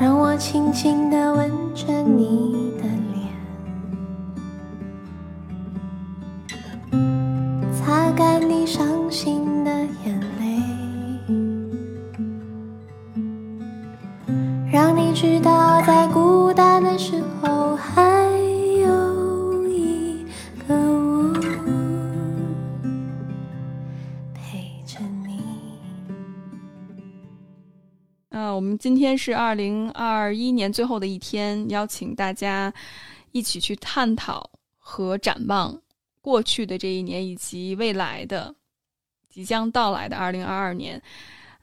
让我轻轻地吻着你的脸，今天是二零二一年最后的一天，邀请大家一起去探讨和展望过去的这一年以及未来的即将到来的二零二二年。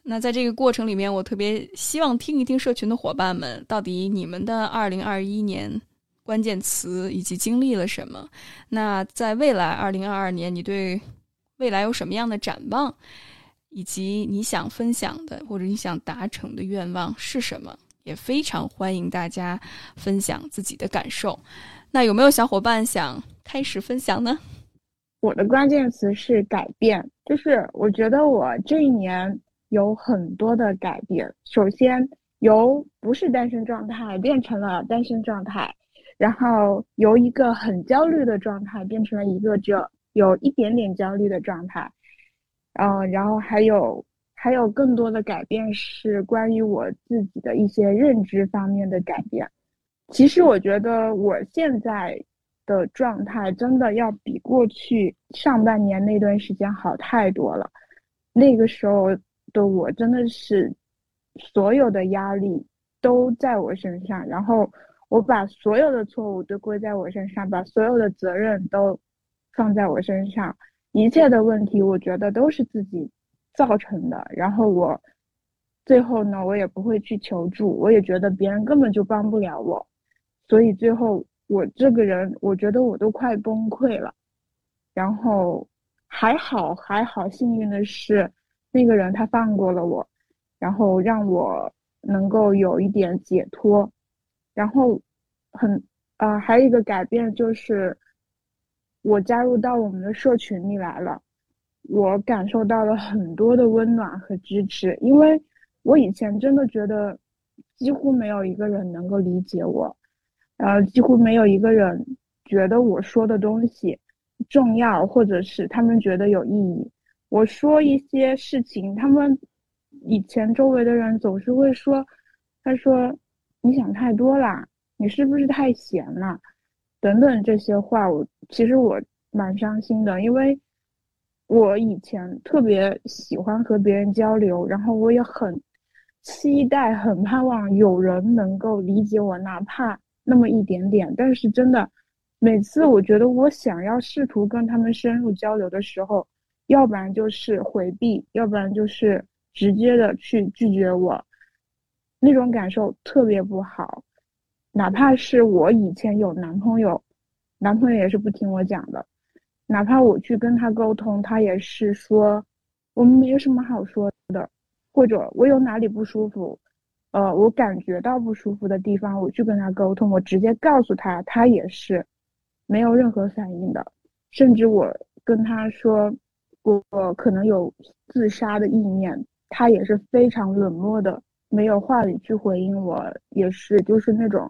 那在这个过程里面，我特别希望听一听社群的伙伴们，到底你们的二零二一年关键词以及经历了什么？那在未来二零二二年，你对未来有什么样的展望？以及你想分享的或者你想达成的愿望是什么？也非常欢迎大家分享自己的感受。那有没有小伙伴想开始分享呢？我的关键词是改变，就是我觉得我这一年有很多的改变。首先，由不是单身状态变成了单身状态，然后由一个很焦虑的状态变成了一个只有有一点点焦虑的状态。嗯，然后还有还有更多的改变是关于我自己的一些认知方面的改变。其实我觉得我现在的状态真的要比过去上半年那段时间好太多了。那个时候的我真的是所有的压力都在我身上，然后我把所有的错误都归在我身上，把所有的责任都放在我身上。一切的问题，我觉得都是自己造成的。然后我最后呢，我也不会去求助，我也觉得别人根本就帮不了我。所以最后我这个人，我觉得我都快崩溃了。然后还好还好，幸运的是那个人他放过了我，然后让我能够有一点解脱。然后很啊，还有一个改变就是。我加入到我们的社群里来了，我感受到了很多的温暖和支持，因为我以前真的觉得几乎没有一个人能够理解我，然后几乎没有一个人觉得我说的东西重要，或者是他们觉得有意义。我说一些事情，他们以前周围的人总是会说：“他说你想太多啦，你是不是太闲了？”等等这些话，我其实我蛮伤心的，因为我以前特别喜欢和别人交流，然后我也很期待、很盼望有人能够理解我，哪怕那么一点点。但是真的，每次我觉得我想要试图跟他们深入交流的时候，要不然就是回避，要不然就是直接的去拒绝我，那种感受特别不好。哪怕是我以前有男朋友，男朋友也是不听我讲的。哪怕我去跟他沟通，他也是说我们没有什么好说的，或者我有哪里不舒服，呃，我感觉到不舒服的地方，我去跟他沟通，我直接告诉他，他也是没有任何反应的。甚至我跟他说我可能有自杀的意念，他也是非常冷漠的，没有话语去回应我，也是就是那种。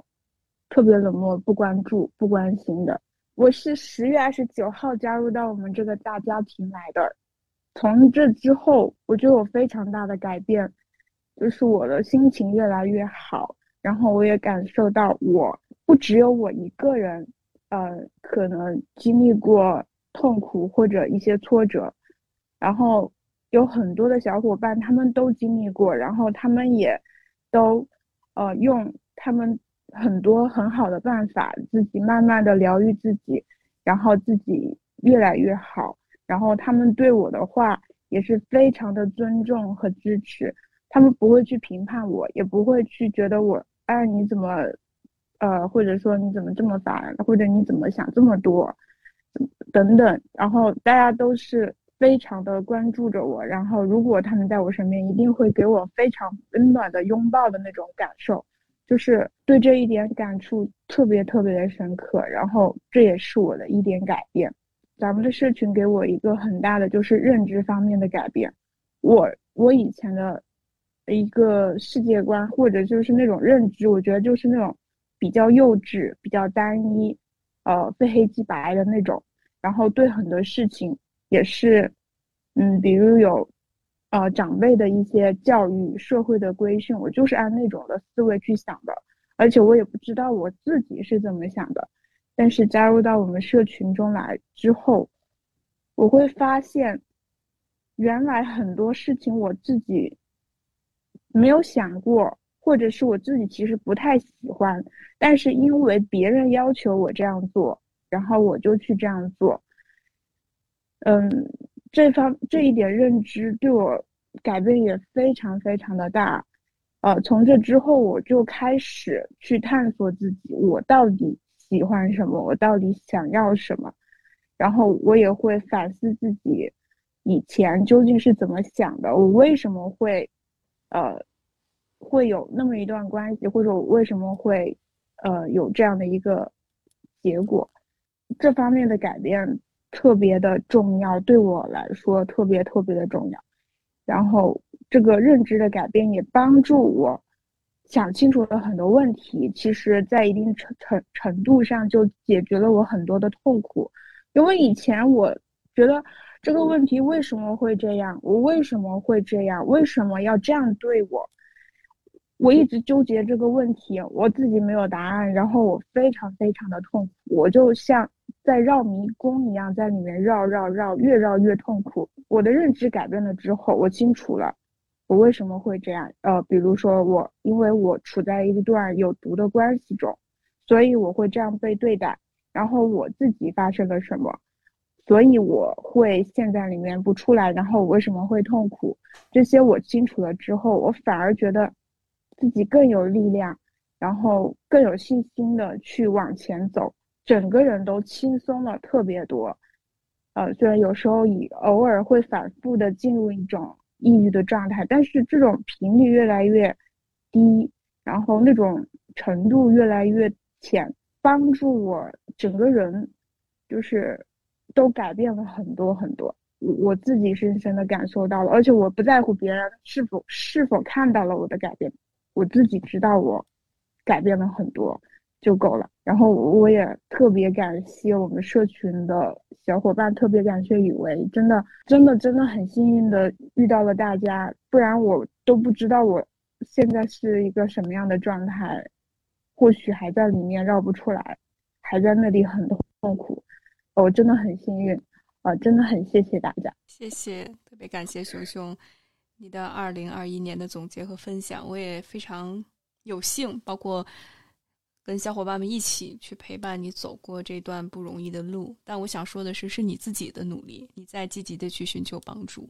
特别冷漠、不关注、不关心的。我是十月二十九号加入到我们这个大家庭来的。从这之后，我就有非常大的改变，就是我的心情越来越好。然后我也感受到，我不只有我一个人，呃，可能经历过痛苦或者一些挫折，然后有很多的小伙伴他们都经历过，然后他们也都，呃，用他们。很多很好的办法，自己慢慢的疗愈自己，然后自己越来越好。然后他们对我的话也是非常的尊重和支持，他们不会去评判我，也不会去觉得我，哎，你怎么，呃，或者说你怎么这么烦，或者你怎么想这么多，等等。然后大家都是非常的关注着我，然后如果他们在我身边，一定会给我非常温暖的拥抱的那种感受。就是对这一点感触特别特别的深刻，然后这也是我的一点改变。咱们的社群给我一个很大的就是认知方面的改变。我我以前的一个世界观，或者就是那种认知，我觉得就是那种比较幼稚、比较单一，呃，非黑即白的那种。然后对很多事情也是，嗯，比如有，呃，长辈的一些教育、社会的规训，我就是按那种的思维去想的。而且我也不知道我自己是怎么想的，但是加入到我们社群中来之后，我会发现，原来很多事情我自己没有想过，或者是我自己其实不太喜欢，但是因为别人要求我这样做，然后我就去这样做。嗯，这方这一点认知对我改变也非常非常的大。呃，从这之后，我就开始去探索自己，我到底喜欢什么，我到底想要什么，然后我也会反思自己以前究竟是怎么想的，我为什么会，呃，会有那么一段关系，或者我为什么会，呃，有这样的一个结果，这方面的改变特别的重要，对我来说特别特别的重要，然后。这个认知的改变也帮助我想清楚了很多问题，其实，在一定程程程度上就解决了我很多的痛苦。因为以前我觉得这个问题为什么会这样，我为什么会这样，为什么要这样对我？我一直纠结这个问题，我自己没有答案，然后我非常非常的痛苦，我就像在绕迷宫一样，在里面绕绕绕，越绕越痛苦。我的认知改变了之后，我清楚了。我为什么会这样？呃，比如说我，因为我处在一段有毒的关系中，所以我会这样被对待。然后我自己发生了什么，所以我会陷在里面不出来。然后我为什么会痛苦？这些我清楚了之后，我反而觉得自己更有力量，然后更有信心的去往前走，整个人都轻松了特别多。呃，虽然有时候以偶尔会反复的进入一种。抑郁的状态，但是这种频率越来越低，然后那种程度越来越浅，帮助我整个人就是都改变了很多很多。我自己深深的感受到了，而且我不在乎别人是否是否看到了我的改变，我自己知道我改变了很多。就够了。然后我也特别感谢我们社群的小伙伴，特别感谢雨薇，真的真的真的很幸运的遇到了大家，不然我都不知道我现在是一个什么样的状态，或许还在里面绕不出来，还在那里很痛苦。我真的很幸运，啊，真的很谢谢大家，谢谢，特别感谢熊熊你的二零二一年的总结和分享，我也非常有幸，包括。跟小伙伴们一起去陪伴你走过这段不容易的路，但我想说的是，是你自己的努力，你在积极的去寻求帮助，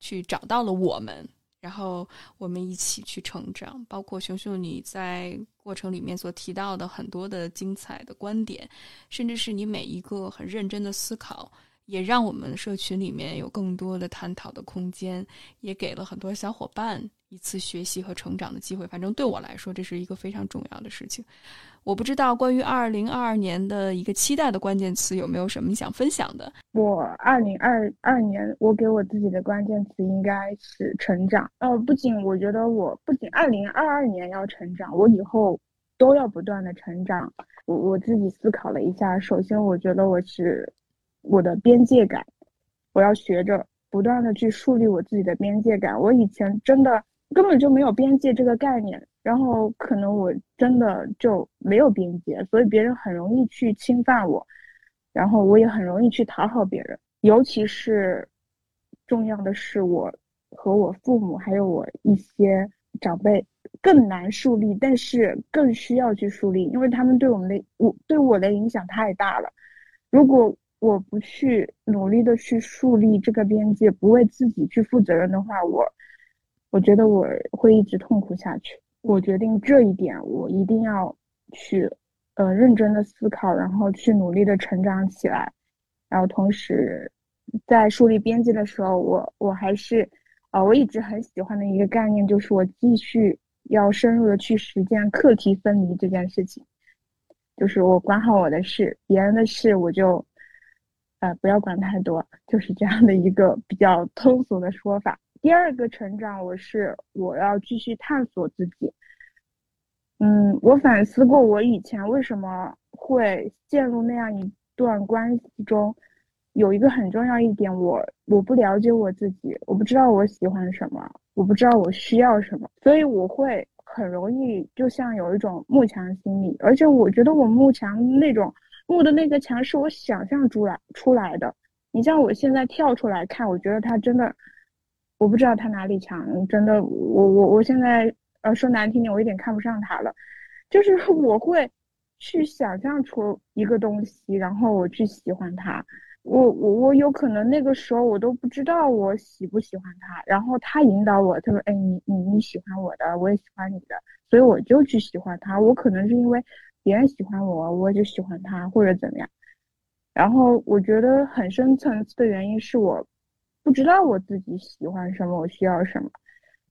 去找到了我们，然后我们一起去成长。包括熊熊你在过程里面所提到的很多的精彩的观点，甚至是你每一个很认真的思考，也让我们社群里面有更多的探讨的空间，也给了很多小伙伴一次学习和成长的机会。反正对我来说，这是一个非常重要的事情。我不知道关于二零二二年的一个期待的关键词有没有什么你想分享的？我二零二二年我给我自己的关键词应该是成长。呃，不仅我觉得我不仅二零二二年要成长，我以后都要不断的成长。我我自己思考了一下，首先我觉得我是我的边界感，我要学着不断的去树立我自己的边界感。我以前真的根本就没有边界这个概念。然后可能我真的就没有边界，所以别人很容易去侵犯我，然后我也很容易去讨好别人。尤其是重要的是，我和我父母还有我一些长辈更难树立，但是更需要去树立，因为他们对我们的我对我的影响太大了。如果我不去努力的去树立这个边界，不为自己去负责任的话，我我觉得我会一直痛苦下去。我决定这一点，我一定要去，呃，认真的思考，然后去努力的成长起来，然后同时，在树立边界的时候，我我还是，啊，我一直很喜欢的一个概念，就是我继续要深入的去实践课题分离这件事情，就是我管好我的事，别人的事我就，呃，不要管太多，就是这样的一个比较通俗的说法。第二个成长，我是我要继续探索自己。嗯，我反思过，我以前为什么会陷入那样一段关系中，有一个很重要一点，我我不了解我自己，我不知道我喜欢什么，我不知道我需要什么，所以我会很容易就像有一种慕强心理，而且我觉得我慕强那种慕的那个强是我想象出来出来的。你像我现在跳出来看，我觉得他真的，我不知道他哪里强，真的，我我我现在。呃，说难听点，我有点看不上他了，就是 我会去想象出一个东西，然后我去喜欢他。我我我有可能那个时候我都不知道我喜不喜欢他，然后他引导我，他说：“哎，你你你喜欢我的，我也喜欢你的，所以我就去喜欢他。我可能是因为别人喜欢我，我就喜欢他，或者怎么样。然后我觉得很深层次的原因是我不知道我自己喜欢什么，我需要什么，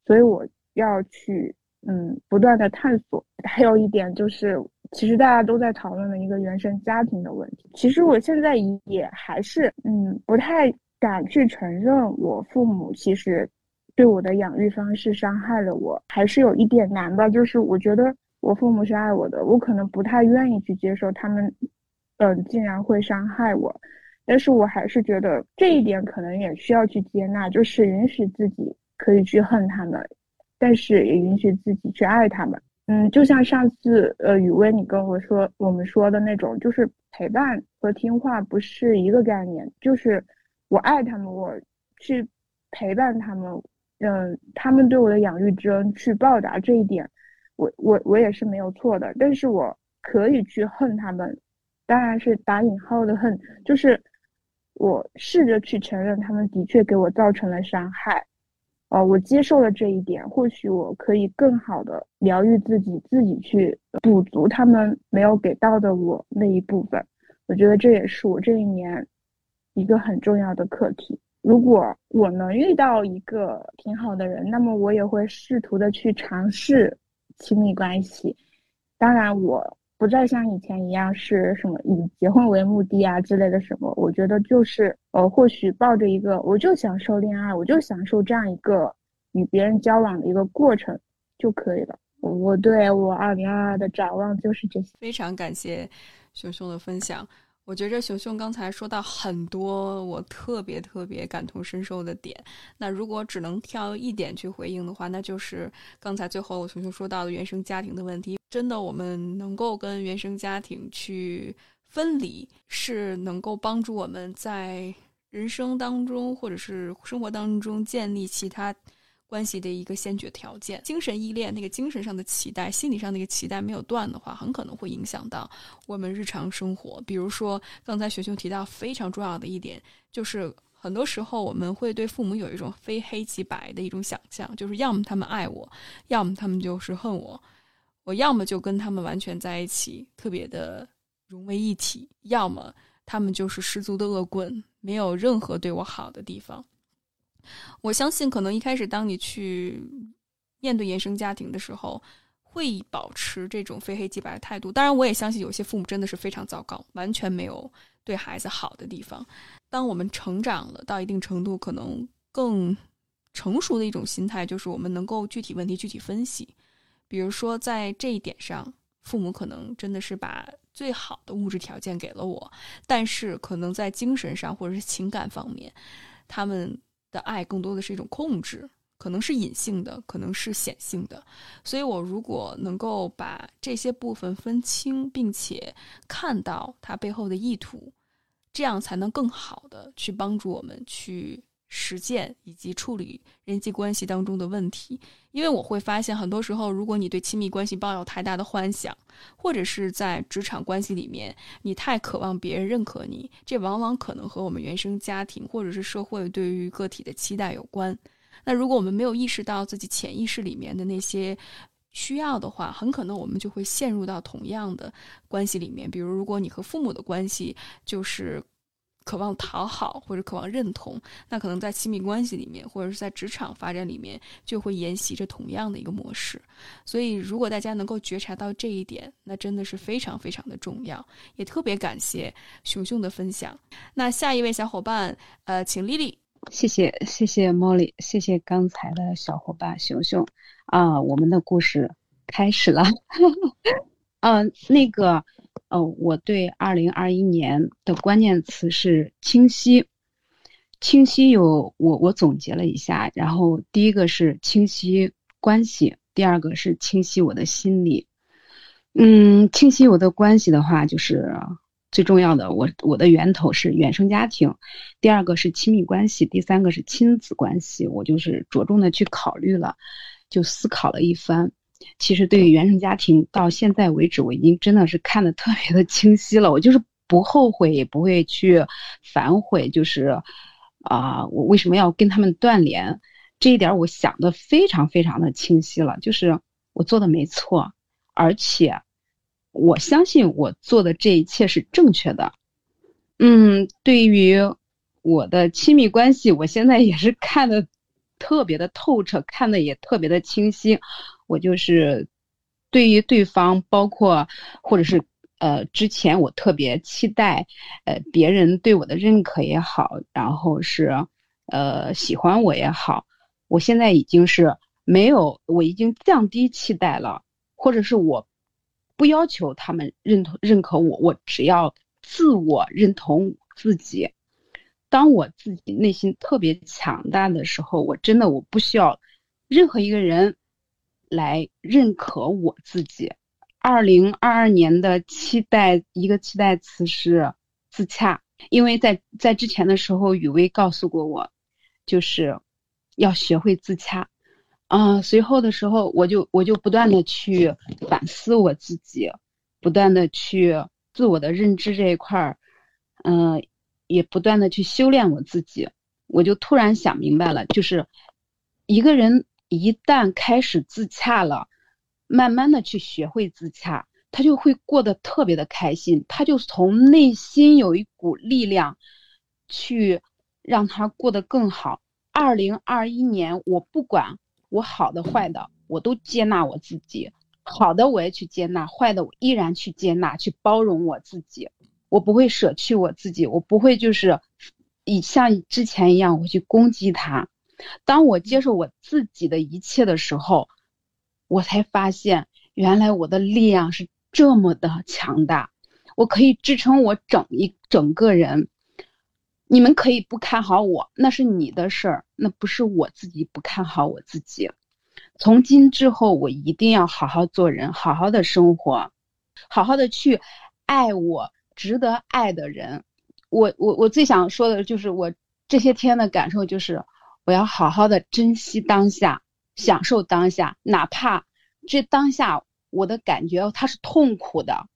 所以我。要去嗯不断的探索，还有一点就是，其实大家都在讨论的一个原生家庭的问题。其实我现在也还是嗯不太敢去承认我父母其实对我的养育方式伤害了我，还是有一点难吧。就是我觉得我父母是爱我的，我可能不太愿意去接受他们嗯竟然会伤害我，但是我还是觉得这一点可能也需要去接纳，就是允许自己可以去恨他们。但是也允许自己去爱他们，嗯，就像上次呃雨薇你跟我说我们说的那种，就是陪伴和听话不是一个概念，就是我爱他们，我去陪伴他们，嗯，他们对我的养育之恩去报答这一点，我我我也是没有错的，但是我可以去恨他们，当然是打引号的恨，就是我试着去承认他们的确给我造成了伤害。哦，我接受了这一点，或许我可以更好的疗愈自己，自己去补足他们没有给到的我那一部分。我觉得这也是我这一年一个很重要的课题。如果我能遇到一个挺好的人，那么我也会试图的去尝试亲密关系。当然，我。不再像以前一样是什么以结婚为目的啊之类的什么，我觉得就是呃，或许抱着一个我就享受恋爱，我就享受这样一个与别人交往的一个过程就可以了。我对我二零二二的展望就是这些。非常感谢熊熊的分享。我觉着熊熊刚才说到很多我特别特别感同身受的点，那如果只能挑一点去回应的话，那就是刚才最后熊熊说到的原生家庭的问题。真的，我们能够跟原生家庭去分离，是能够帮助我们在人生当中或者是生活当中建立其他。关系的一个先决条件，精神依恋那个精神上的期待、心理上那个期待没有断的话，很可能会影响到我们日常生活。比如说，刚才学熊提到非常重要的一点，就是很多时候我们会对父母有一种非黑即白的一种想象，就是要么他们爱我，要么他们就是恨我，我要么就跟他们完全在一起，特别的融为一体，要么他们就是十足的恶棍，没有任何对我好的地方。我相信，可能一开始当你去面对原生家庭的时候，会保持这种非黑即白的态度。当然，我也相信有些父母真的是非常糟糕，完全没有对孩子好的地方。当我们成长了到一定程度，可能更成熟的一种心态，就是我们能够具体问题具体分析。比如说，在这一点上，父母可能真的是把最好的物质条件给了我，但是可能在精神上或者是情感方面，他们。的爱更多的是一种控制，可能是隐性的，可能是显性的。所以，我如果能够把这些部分分清，并且看到它背后的意图，这样才能更好的去帮助我们去。实践以及处理人际关系当中的问题，因为我会发现，很多时候，如果你对亲密关系抱有太大的幻想，或者是在职场关系里面，你太渴望别人认可你，这往往可能和我们原生家庭或者是社会对于个体的期待有关。那如果我们没有意识到自己潜意识里面的那些需要的话，很可能我们就会陷入到同样的关系里面。比如，如果你和父母的关系就是。渴望讨好或者渴望认同，那可能在亲密关系里面，或者是在职场发展里面，就会沿袭着同样的一个模式。所以，如果大家能够觉察到这一点，那真的是非常非常的重要。也特别感谢熊熊的分享。那下一位小伙伴，呃，请丽丽。谢谢谢谢茉莉，谢谢刚才的小伙伴熊熊啊，我们的故事开始了。嗯，那个，哦，我对二零二一年的关键词是清晰。清晰有我我总结了一下，然后第一个是清晰关系，第二个是清晰我的心理。嗯，清晰我的关系的话，就是最重要的，我我的源头是原生家庭，第二个是亲密关系，第三个是亲子关系，我就是着重的去考虑了，就思考了一番。其实对于原生家庭，到现在为止，我已经真的是看的特别的清晰了，我就是不后悔，也不会去反悔，就是。啊，我为什么要跟他们断联？这一点我想的非常非常的清晰了，就是我做的没错，而且我相信我做的这一切是正确的。嗯，对于我的亲密关系，我现在也是看的特别的透彻，看的也特别的清晰。我就是对于对方，包括或者是。呃，之前我特别期待，呃，别人对我的认可也好，然后是，呃，喜欢我也好，我现在已经是没有，我已经降低期待了，或者是我不要求他们认同认可我，我只要自我认同自己。当我自己内心特别强大的时候，我真的我不需要任何一个人来认可我自己。二零二二年的期待，一个期待词是自洽，因为在在之前的时候，雨薇告诉过我，就是要学会自洽。嗯，随后的时候，我就我就不断的去反思我自己，不断的去自我的认知这一块儿，嗯，也不断的去修炼我自己。我就突然想明白了，就是一个人一旦开始自洽了。慢慢的去学会自洽，他就会过得特别的开心，他就从内心有一股力量，去让他过得更好。二零二一年，我不管我好的坏的，我都接纳我自己，好的我也去接纳，坏的我依然去接纳，去包容我自己。我不会舍去我自己，我不会就是以像之前一样我去攻击他。当我接受我自己的一切的时候。我才发现，原来我的力量是这么的强大，我可以支撑我整一整个人。你们可以不看好我，那是你的事儿，那不是我自己不看好我自己。从今之后，我一定要好好做人，好好的生活，好好的去爱我值得爱的人。我我我最想说的就是，我这些天的感受就是，我要好好的珍惜当下。享受当下，哪怕这当下我的感觉它是痛苦的，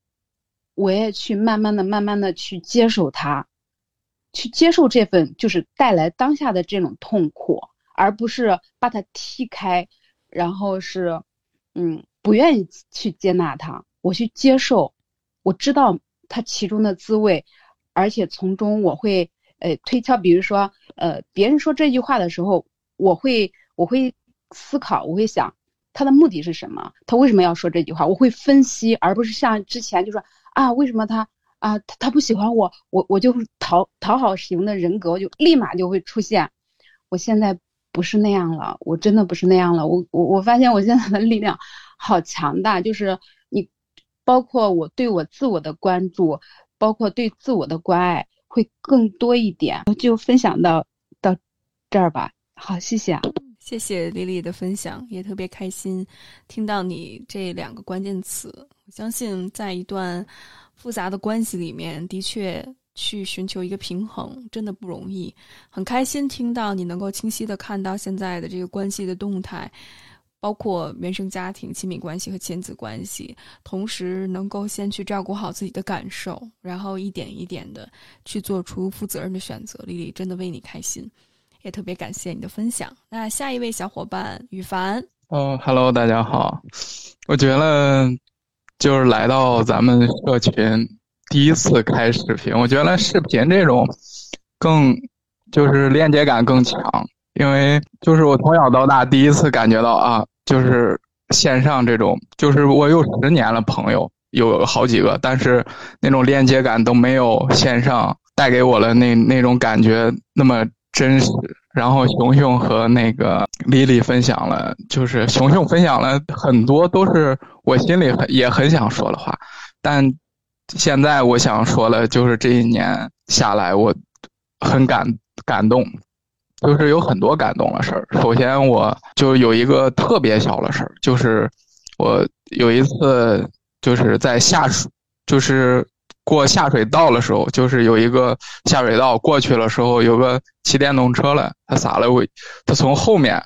我也去慢慢的、慢慢的去接受它，去接受这份就是带来当下的这种痛苦，而不是把它踢开，然后是，嗯，不愿意去接纳它。我去接受，我知道它其中的滋味，而且从中我会呃推敲，比如说呃别人说这句话的时候，我会我会。思考，我会想他的目的是什么？他为什么要说这句话？我会分析，而不是像之前就说啊，为什么他啊他他不喜欢我？我我就讨讨好型的人格就立马就会出现。我现在不是那样了，我真的不是那样了。我我我发现我现在的力量好强大，就是你包括我对我自我的关注，包括对自我的关爱会更多一点。就分享到到这儿吧。好，谢谢啊。谢谢丽丽的分享，也特别开心听到你这两个关键词。我相信，在一段复杂的关系里面，的确去寻求一个平衡真的不容易。很开心听到你能够清晰的看到现在的这个关系的动态，包括原生家庭、亲密关系和亲子关系，同时能够先去照顾好自己的感受，然后一点一点的去做出负责任的选择。丽丽真的为你开心。也特别感谢你的分享。那下一位小伙伴羽凡，哦哈喽，大家好。我觉得就是来到咱们社群第一次开视频，我觉得视频这种更就是链接感更强，因为就是我从小到大第一次感觉到啊，就是线上这种，就是我有十年了朋友有好几个，但是那种链接感都没有线上带给我的那那种感觉那么。真实，然后熊熊和那个丽丽分享了，就是熊熊分享了很多都是我心里很也很想说的话，但现在我想说的，就是这一年下来我很感感动，就是有很多感动的事儿。首先，我就有一个特别小的事儿，就是我有一次就是在下水，就是过下水道的时候，就是有一个下水道过去的时候，有个骑电动车的，他洒了我，他从后面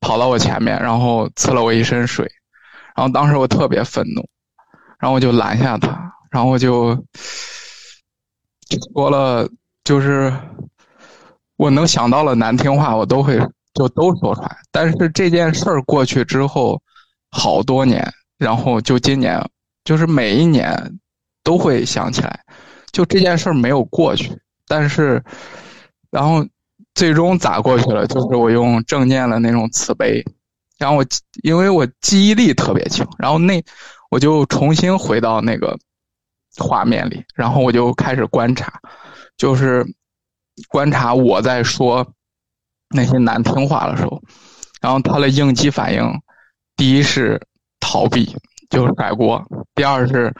跑到我前面，然后呲了我一身水，然后当时我特别愤怒，然后我就拦下他，然后我就说了，就是我能想到了难听话，我都会就都说出来。但是这件事儿过去之后，好多年，然后就今年，就是每一年都会想起来，就这件事儿没有过去，但是，然后最终咋过去了？就是我用正念的那种慈悲，然后我因为我记忆力特别强，然后那我就重新回到那个画面里，然后我就开始观察，就是观察我在说那些难听话的时候，然后他的应激反应，第一是逃避，就是甩锅；第二是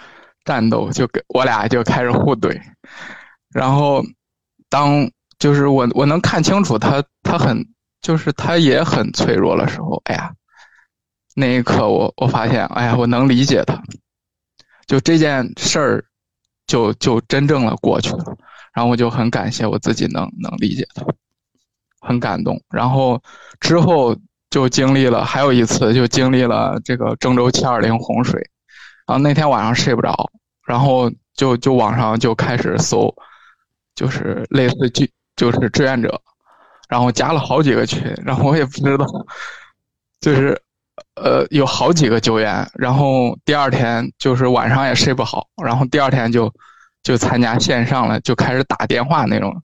战斗，就给我俩就开始互怼。然后当就是我我能看清楚他他很就是他也很脆弱的时候，哎呀，那一刻我我发现，哎呀，我能理解他，就这件事儿就就真正的过去了。然后我就很感谢我自己能能理解他，很感动。然后之后就经历了还有一次，就经历了这个郑州七二零洪水。然后那天晚上睡不着，然后就就网上就开始搜，就是类似就就是志愿者，然后加了好几个群，然后我也不知道，就是呃有好几个救援。然后第二天就是晚上也睡不好，然后第二天就。就参加线上了，就开始打电话那种，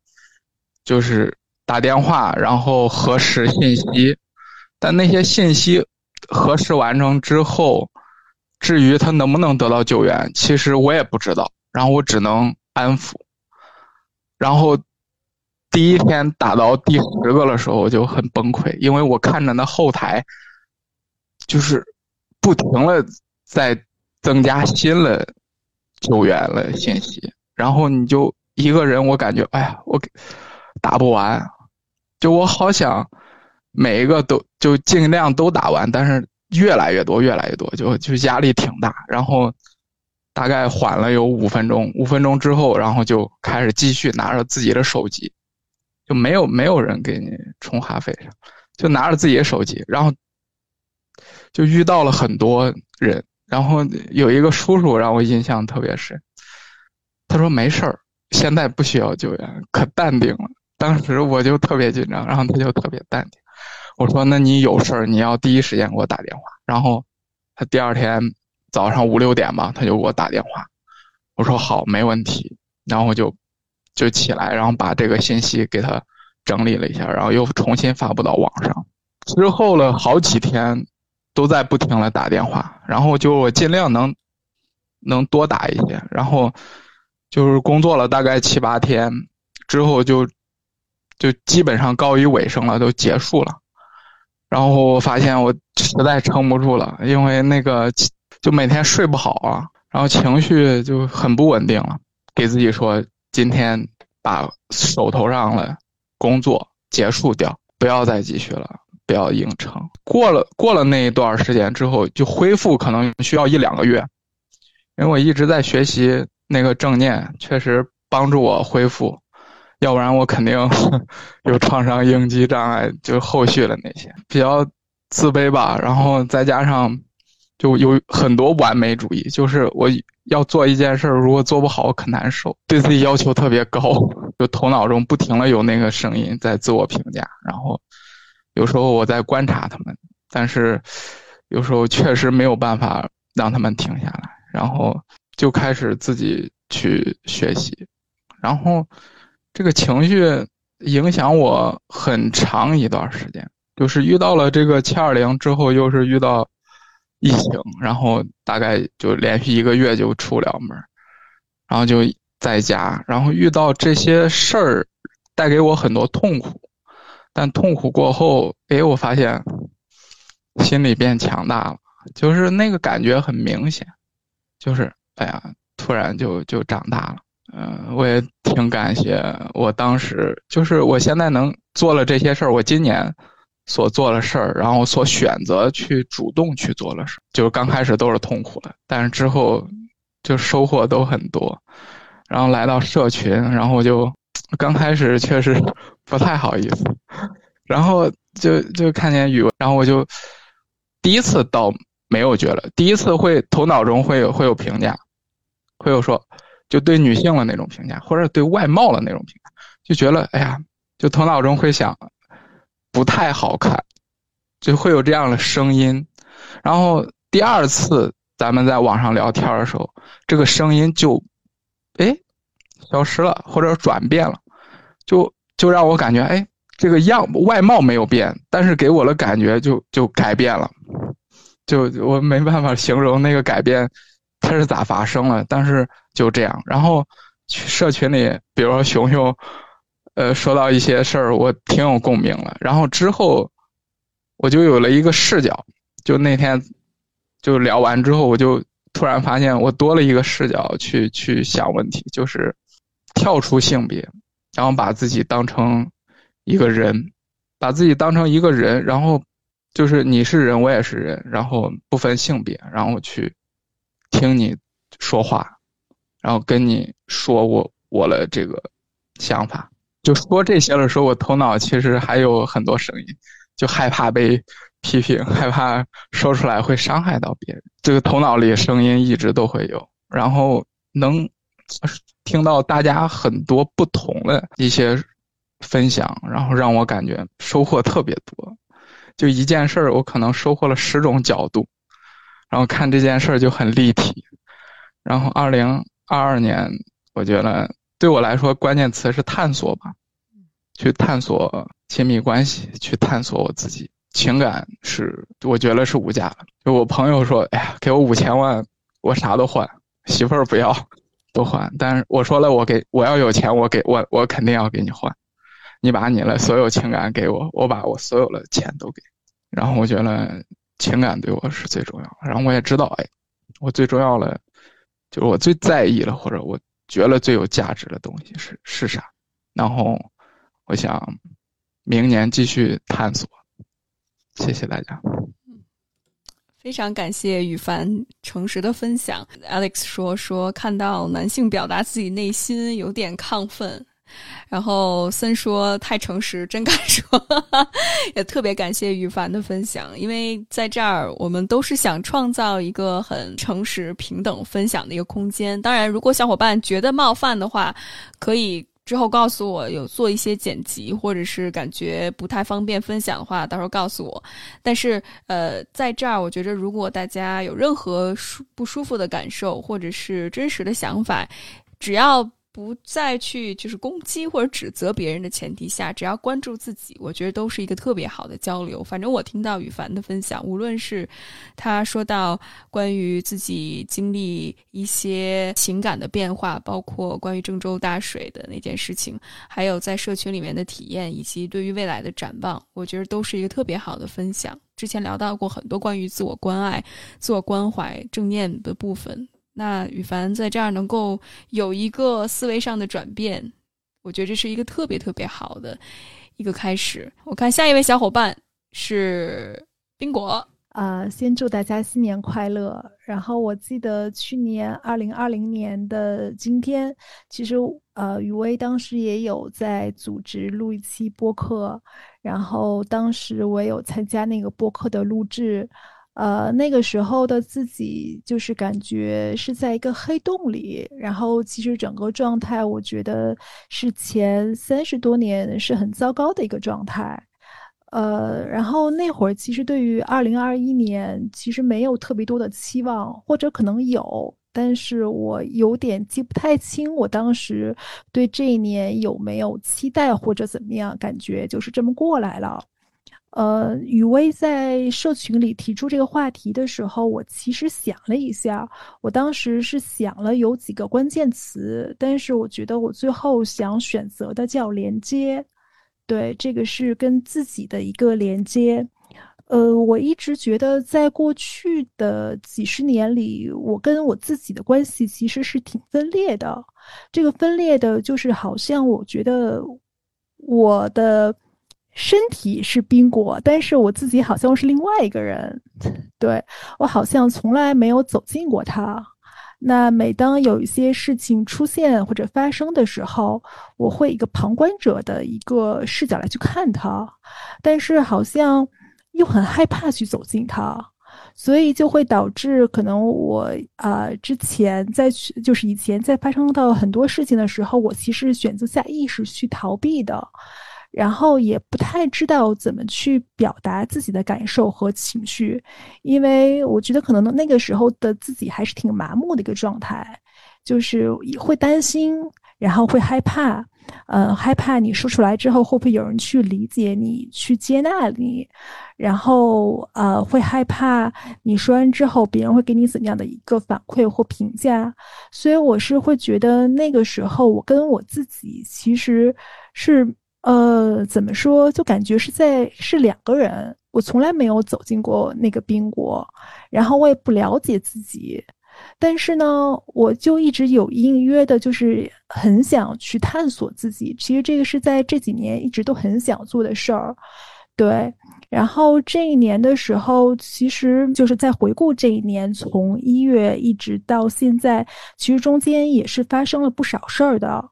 就是打电话，然后核实信息。但那些信息核实完成之后，至于他能不能得到救援，其实我也不知道。然后我只能安抚。然后第一天打到第十个的时候，我就很崩溃，因为我看着那后台就是不停的在增加新的。救援了信息，然后你就一个人，我感觉，哎呀，我打不完，就我好想每一个都就尽量都打完，但是越来越多，越来越多，就就压力挺大。然后大概缓了有五分钟，五分钟之后，然后就开始继续拿着自己的手机，就没有没有人给你充话费，就拿着自己的手机，然后就遇到了很多人。然后有一个叔叔让我印象特别深，他说没事儿，现在不需要救援，可淡定了。当时我就特别紧张，然后他就特别淡定。我说那你有事儿你要第一时间给我打电话。然后他第二天早上五六点吧，他就给我打电话。我说好，没问题。然后我就就起来，然后把这个信息给他整理了一下，然后又重新发布到网上。之后了好几天。都在不停的打电话，然后就我尽量能能多打一些，然后就是工作了大概七八天之后，就就基本上告一尾声了，都结束了。然后我发现我实在撑不住了，因为那个就每天睡不好啊，然后情绪就很不稳定了，给自己说今天把手头上的工作结束掉，不要再继续了。不要硬撑，过了过了那一段时间之后，就恢复可能需要一两个月，因为我一直在学习那个正念，确实帮助我恢复，要不然我肯定 有创伤应激障碍，就后续的那些。比较自卑吧，然后再加上就有很多完美主义，就是我要做一件事儿，如果做不好，可难受，对自己要求特别高，就头脑中不停的有那个声音在自我评价，然后。有时候我在观察他们，但是有时候确实没有办法让他们停下来，然后就开始自己去学习，然后这个情绪影响我很长一段时间，就是遇到了这个七二零之后，又是遇到疫情，然后大概就连续一个月就出不了门，然后就在家，然后遇到这些事儿，带给我很多痛苦。但痛苦过后，哎，我发现心里变强大了，就是那个感觉很明显，就是哎呀，突然就就长大了。嗯，我也挺感谢我当时，就是我现在能做了这些事儿，我今年所做的事儿，然后所选择去主动去做的事儿，就是刚开始都是痛苦的，但是之后就收获都很多。然后来到社群，然后就刚开始确实 不太好意思，然后就就看见语文，然后我就第一次倒没有觉得，第一次会头脑中会有会有评价，会有说。就对女性的那种评价，或者对外貌的那种评价，就觉得哎呀，就头脑中会想不太好看，就会有这样的声音。然后第二次咱们在网上聊天的时候，这个声音就哎消失了，或者转变了，就就让我感觉哎，这个样外貌没有变，但是给我的感觉就就改变了，就我没办法形容那个改变。它是咋发生了？但是就这样，然后去社群里，比如说熊熊，呃，说到一些事儿，我挺有共鸣了。然后之后，我就有了一个视角。就那天，就聊完之后，我就突然发现，我多了一个视角去去想问题，就是跳出性别，然后把自己当成一个人，把自己当成一个人，然后就是你是人，我也是人，然后不分性别，然后去。听你说话，然后跟你说我我的这个想法，就说这些的时候，我头脑其实还有很多声音，就害怕被批评，害怕说出来会伤害到别人。这个头脑里声音一直都会有，然后能听到大家很多不同的一些分享，然后让我感觉收获特别多。就一件事儿，我可能收获了十种角度。然后看这件事儿就很立体，然后二零二二年，我觉得对我来说关键词是探索吧，去探索亲密关系，去探索我自己情感是我觉得是无价的。就我朋友说，哎呀，给我五千万，我啥都换，媳妇儿不要，都换。但是我说了，我给我要有钱，我给我我肯定要给你换，你把你的所有情感给我，我把我所有的钱都给。然后我觉得。情感对我是最重要，然后我也知道，哎，我最重要的就是我最在意的，或者我觉得最有价值的东西是是啥？然后我想明年继续探索。谢谢大家。非常感谢羽凡诚实的分享。Alex 说说看到男性表达自己内心有点亢奋。然后森说太诚实，真敢说，也特别感谢羽凡的分享，因为在这儿我们都是想创造一个很诚实、平等分享的一个空间。当然，如果小伙伴觉得冒犯的话，可以之后告诉我，有做一些剪辑，或者是感觉不太方便分享的话，到时候告诉我。但是，呃，在这儿，我觉得如果大家有任何舒不舒服的感受，或者是真实的想法，只要。不再去就是攻击或者指责别人的前提下，只要关注自己，我觉得都是一个特别好的交流。反正我听到羽凡的分享，无论是他说到关于自己经历一些情感的变化，包括关于郑州大水的那件事情，还有在社群里面的体验，以及对于未来的展望，我觉得都是一个特别好的分享。之前聊到过很多关于自我关爱、自我关怀、正念的部分。那羽凡在这儿能够有一个思维上的转变，我觉得这是一个特别特别好的一个开始。我看下一位小伙伴是冰果，啊，先祝大家新年快乐。然后我记得去年二零二零年的今天，其实呃，雨薇当时也有在组织录一期播客，然后当时我也有参加那个播客的录制。呃，那个时候的自己就是感觉是在一个黑洞里，然后其实整个状态，我觉得是前三十多年是很糟糕的一个状态。呃，然后那会儿其实对于二零二一年其实没有特别多的期望，或者可能有，但是我有点记不太清我当时对这一年有没有期待或者怎么样，感觉就是这么过来了。呃，雨薇在社群里提出这个话题的时候，我其实想了一下，我当时是想了有几个关键词，但是我觉得我最后想选择的叫连接。对，这个是跟自己的一个连接。呃，我一直觉得，在过去的几十年里，我跟我自己的关系其实是挺分裂的。这个分裂的，就是好像我觉得我的身体是宾果，但是我自己好像是另外一个人。对我好像从来没有走进过他。那每当有一些事情出现或者发生的时候，我会一个旁观者的一个视角来去看他，但是好像又很害怕去走进他，所以就会导致可能我啊之前在就是以前在发生到很多事情的时候，我其实选择下意识去逃避的。然后也不太知道怎么去表达自己的感受和情绪，因为我觉得可能那个时候的自己还是挺麻木的一个状态，就是会担心，然后会害怕，呃，害怕你说出来之后会不会有人去理解你，去接纳你，然后呃，会害怕你说完之后别人会给你怎样的一个反馈或评价，所以我是会觉得那个时候我跟我自己其实是。呃，怎么说？就感觉是在是两个人。我从来没有走进过那个冰国，然后我也不了解自己，但是呢，我就一直有隐约的，就是很想去探索自己。其实这个是在这几年一直都很想做的事儿，对。然后这一年的时候，其实就是在回顾这一年，从一月一直到现在，其实中间也是发生了不少事儿的。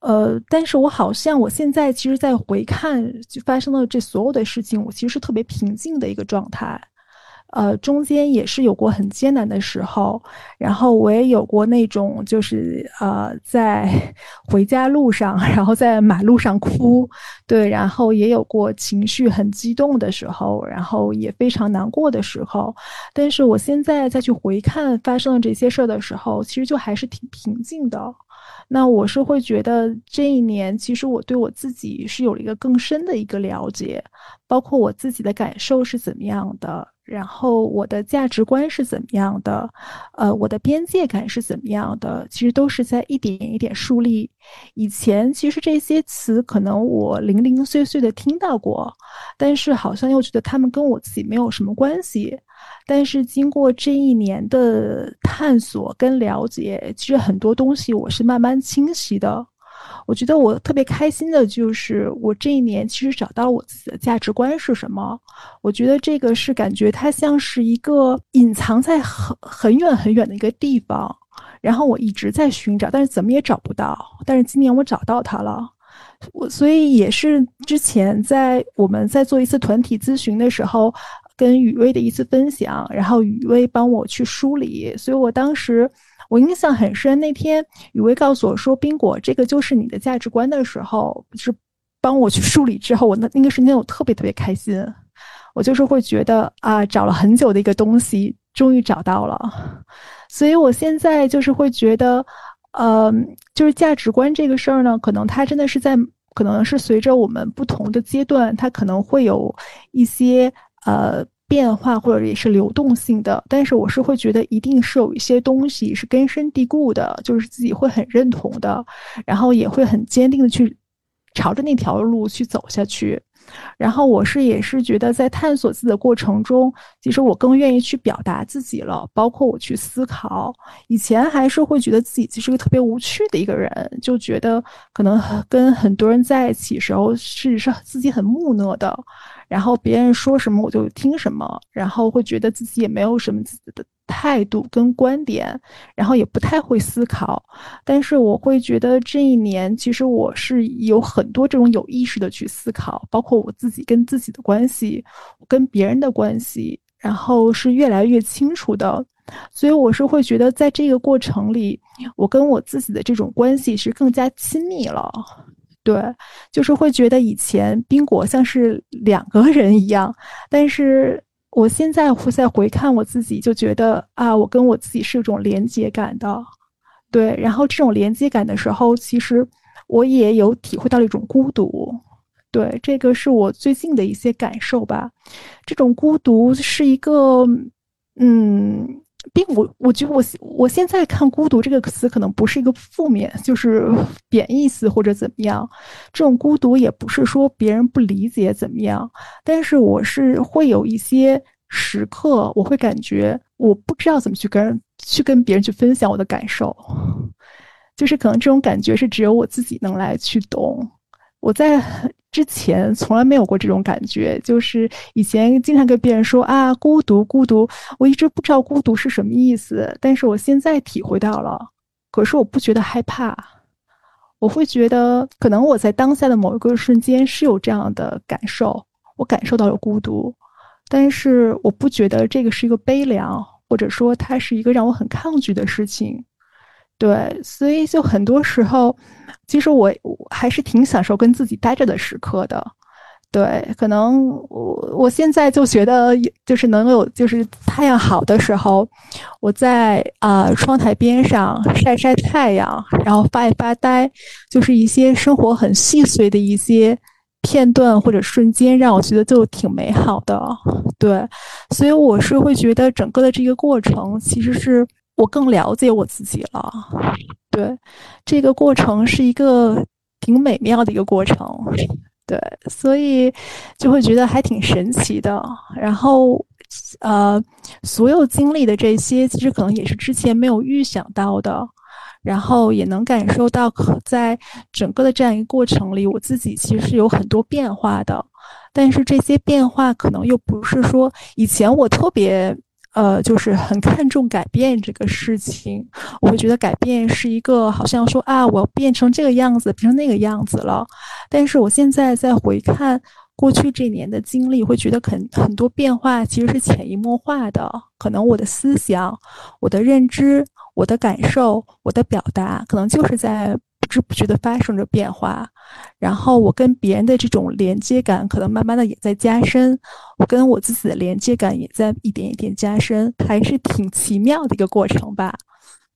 呃，但是我好像我现在其实，在回看就发生的这所有的事情，我其实是特别平静的一个状态。呃，中间也是有过很艰难的时候，然后我也有过那种就是呃，在 回家路上，然后在马路上哭，对，然后也有过情绪很激动的时候，然后也非常难过的时候。但是我现在再去回看发生的这些事儿的时候，其实就还是挺平静的。那我是会觉得这一年，其实我对我自己是有了一个更深的一个了解，包括我自己的感受是怎么样的，然后我的价值观是怎么样的，呃，我的边界感是怎么样的，其实都是在一点一点树立。以前其实这些词可能我零零碎碎的听到过，但是好像又觉得他们跟我自己没有什么关系。但是经过这一年的探索跟了解，其实很多东西我是慢慢清晰的。我觉得我特别开心的就是，我这一年其实找到我自己的价值观是什么。我觉得这个是感觉它像是一个隐藏在很很远很远的一个地方，然后我一直在寻找，但是怎么也找不到。但是今年我找到它了，我所以也是之前在我们在做一次团体咨询的时候。跟雨薇的一次分享，然后雨薇帮我去梳理，所以我当时我印象很深。那天雨薇告诉我说：“冰果，这个就是你的价值观的时候，是帮我去梳理之后，我那那个瞬间我特别特别开心。我就是会觉得啊，找了很久的一个东西，终于找到了。所以我现在就是会觉得，呃，就是价值观这个事儿呢，可能它真的是在，可能是随着我们不同的阶段，它可能会有一些。呃，变化或者也是流动性的，但是我是会觉得一定是有一些东西是根深蒂固的，就是自己会很认同的，然后也会很坚定的去朝着那条路去走下去。然后我是也是觉得在探索自己的过程中，其实我更愿意去表达自己了，包括我去思考。以前还是会觉得自己其实个特别无趣的一个人，就觉得可能跟很多人在一起时候是是自己很木讷的。然后别人说什么我就听什么，然后会觉得自己也没有什么自己的态度跟观点，然后也不太会思考。但是我会觉得这一年其实我是有很多这种有意识的去思考，包括我自己跟自己的关系，跟别人的关系，然后是越来越清楚的。所以我是会觉得在这个过程里，我跟我自己的这种关系是更加亲密了。对，就是会觉得以前冰果像是两个人一样，但是我现在会再回看我自己，就觉得啊，我跟我自己是有种连接感的。对，然后这种连接感的时候，其实我也有体会到了一种孤独。对，这个是我最近的一些感受吧。这种孤独是一个，嗯，并我我觉得我我现在看“孤独”这个词，可能不是一个负面，就是贬义词或者怎么样。这种孤独也不是说别人不理解怎么样，但是我是会有一些时刻，我会感觉我不知道怎么去跟去跟别人去分享我的感受，就是可能这种感觉是只有我自己能来去懂。我在之前从来没有过这种感觉，就是以前经常跟别人说啊，孤独，孤独，我一直不知道孤独是什么意思，但是我现在体会到了，可是我不觉得害怕，我会觉得可能我在当下的某一个瞬间是有这样的感受，我感受到了孤独，但是我不觉得这个是一个悲凉，或者说它是一个让我很抗拒的事情。对，所以就很多时候，其实我还是挺享受跟自己待着的时刻的。对，可能我我现在就觉得，就是能有就是太阳好的时候，我在啊窗台边上晒晒太阳，然后发一发呆，就是一些生活很细碎的一些片段或者瞬间，让我觉得就挺美好的。对，所以我是会觉得整个的这个过程其实是。我更了解我自己了，对，这个过程是一个挺美妙的一个过程，对，所以就会觉得还挺神奇的。然后，呃，所有经历的这些，其实可能也是之前没有预想到的，然后也能感受到，在整个的这样一个过程里，我自己其实是有很多变化的，但是这些变化可能又不是说以前我特别。呃，就是很看重改变这个事情，我会觉得改变是一个好像说啊，我变成这个样子，变成那个样子了。但是我现在在回看过去这年的经历，会觉得很很多变化其实是潜移默化的，可能我的思想、我的认知、我的感受、我的表达，可能就是在。不知不觉的发生着变化，然后我跟别人的这种连接感可能慢慢的也在加深，我跟我自己的连接感也在一点一点加深，还是挺奇妙的一个过程吧。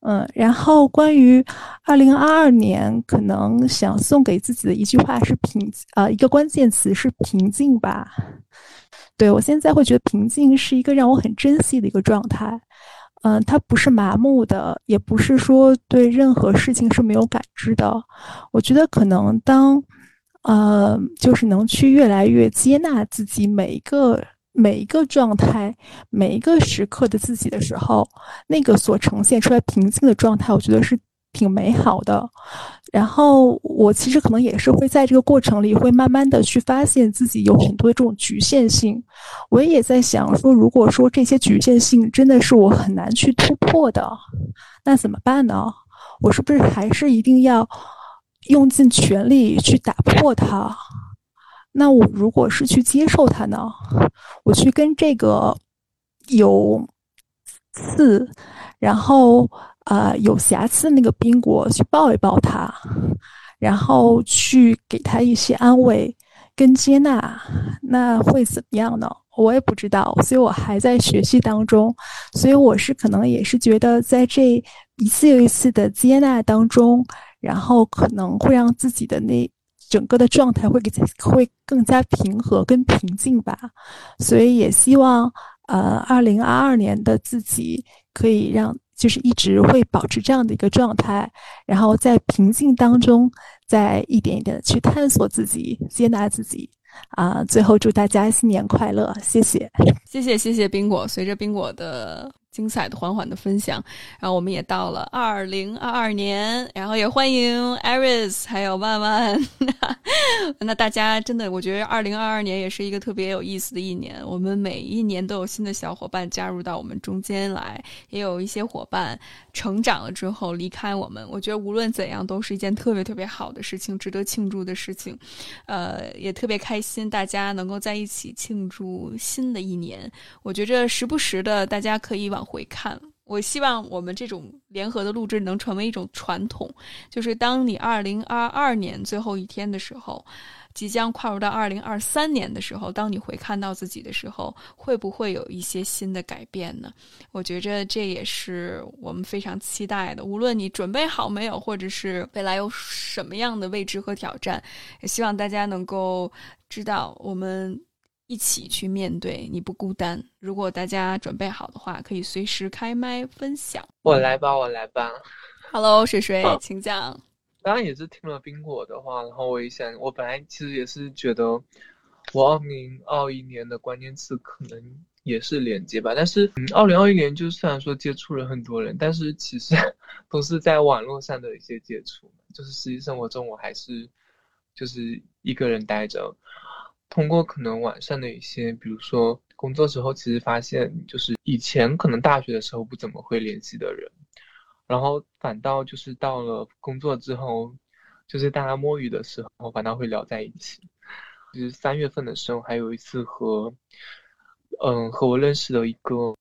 嗯，然后关于二零二二年，可能想送给自己的一句话是平，呃，一个关键词是平静吧。对我现在会觉得平静是一个让我很珍惜的一个状态。嗯，他不是麻木的，也不是说对任何事情是没有感知的。我觉得可能当，呃，就是能去越来越接纳自己每一个每一个状态、每一个时刻的自己的时候，那个所呈现出来平静的状态，我觉得是。挺美好的，然后我其实可能也是会在这个过程里，会慢慢的去发现自己有很多这种局限性。我也在想说，如果说这些局限性真的是我很难去突破的，那怎么办呢？我是不是还是一定要用尽全力去打破它？那我如果是去接受它呢？我去跟这个有刺，然后。啊，有瑕疵的那个宾果去抱一抱他，然后去给他一些安慰跟接纳，那会怎么样呢？我也不知道，所以我还在学习当中。所以我是可能也是觉得，在这一次又一次的接纳当中，然后可能会让自己的那整个的状态会给会更加平和跟平静吧。所以也希望，呃，二零二二年的自己可以让。就是一直会保持这样的一个状态，然后在平静当中，再一点一点的去探索自己，接纳自己，啊！最后祝大家新年快乐，谢谢，谢谢，谢谢冰果。随着冰果的。精彩的、缓缓的分享，然后我们也到了二零二二年，然后也欢迎 Aris 还有万万。那大家真的，我觉得二零二二年也是一个特别有意思的一年。我们每一年都有新的小伙伴加入到我们中间来，也有一些伙伴成长了之后离开我们。我觉得无论怎样，都是一件特别特别好的事情，值得庆祝的事情。呃，也特别开心，大家能够在一起庆祝新的一年。我觉着时不时的，大家可以往。回看，我希望我们这种联合的录制能成为一种传统，就是当你二零二二年最后一天的时候，即将跨入到二零二三年的时候，当你回看到自己的时候，会不会有一些新的改变呢？我觉着这也是我们非常期待的。无论你准备好没有，或者是未来有什么样的未知和挑战，也希望大家能够知道我们。一起去面对，你不孤单。如果大家准备好的话，可以随时开麦分享。我来吧，我来吧。Hello，水水好，请讲。刚刚也是听了冰果的话，然后我也想，我本来其实也是觉得，我二零二一年的关键词可能也是连接吧，但是，嗯，二零二一年就虽然说接触了很多人，但是其实都是在网络上的一些接触，就是实际生活中我还是就是一个人待着，通过可能网上的一些，比如说工作之后，其实发现就是以前可能大学的时候不怎么会联系的人。然后反倒就是到了工作之后，就是大家摸鱼的时候，反倒会聊在一起。就是三月份的时候，还有一次和，嗯，和我认识的一个，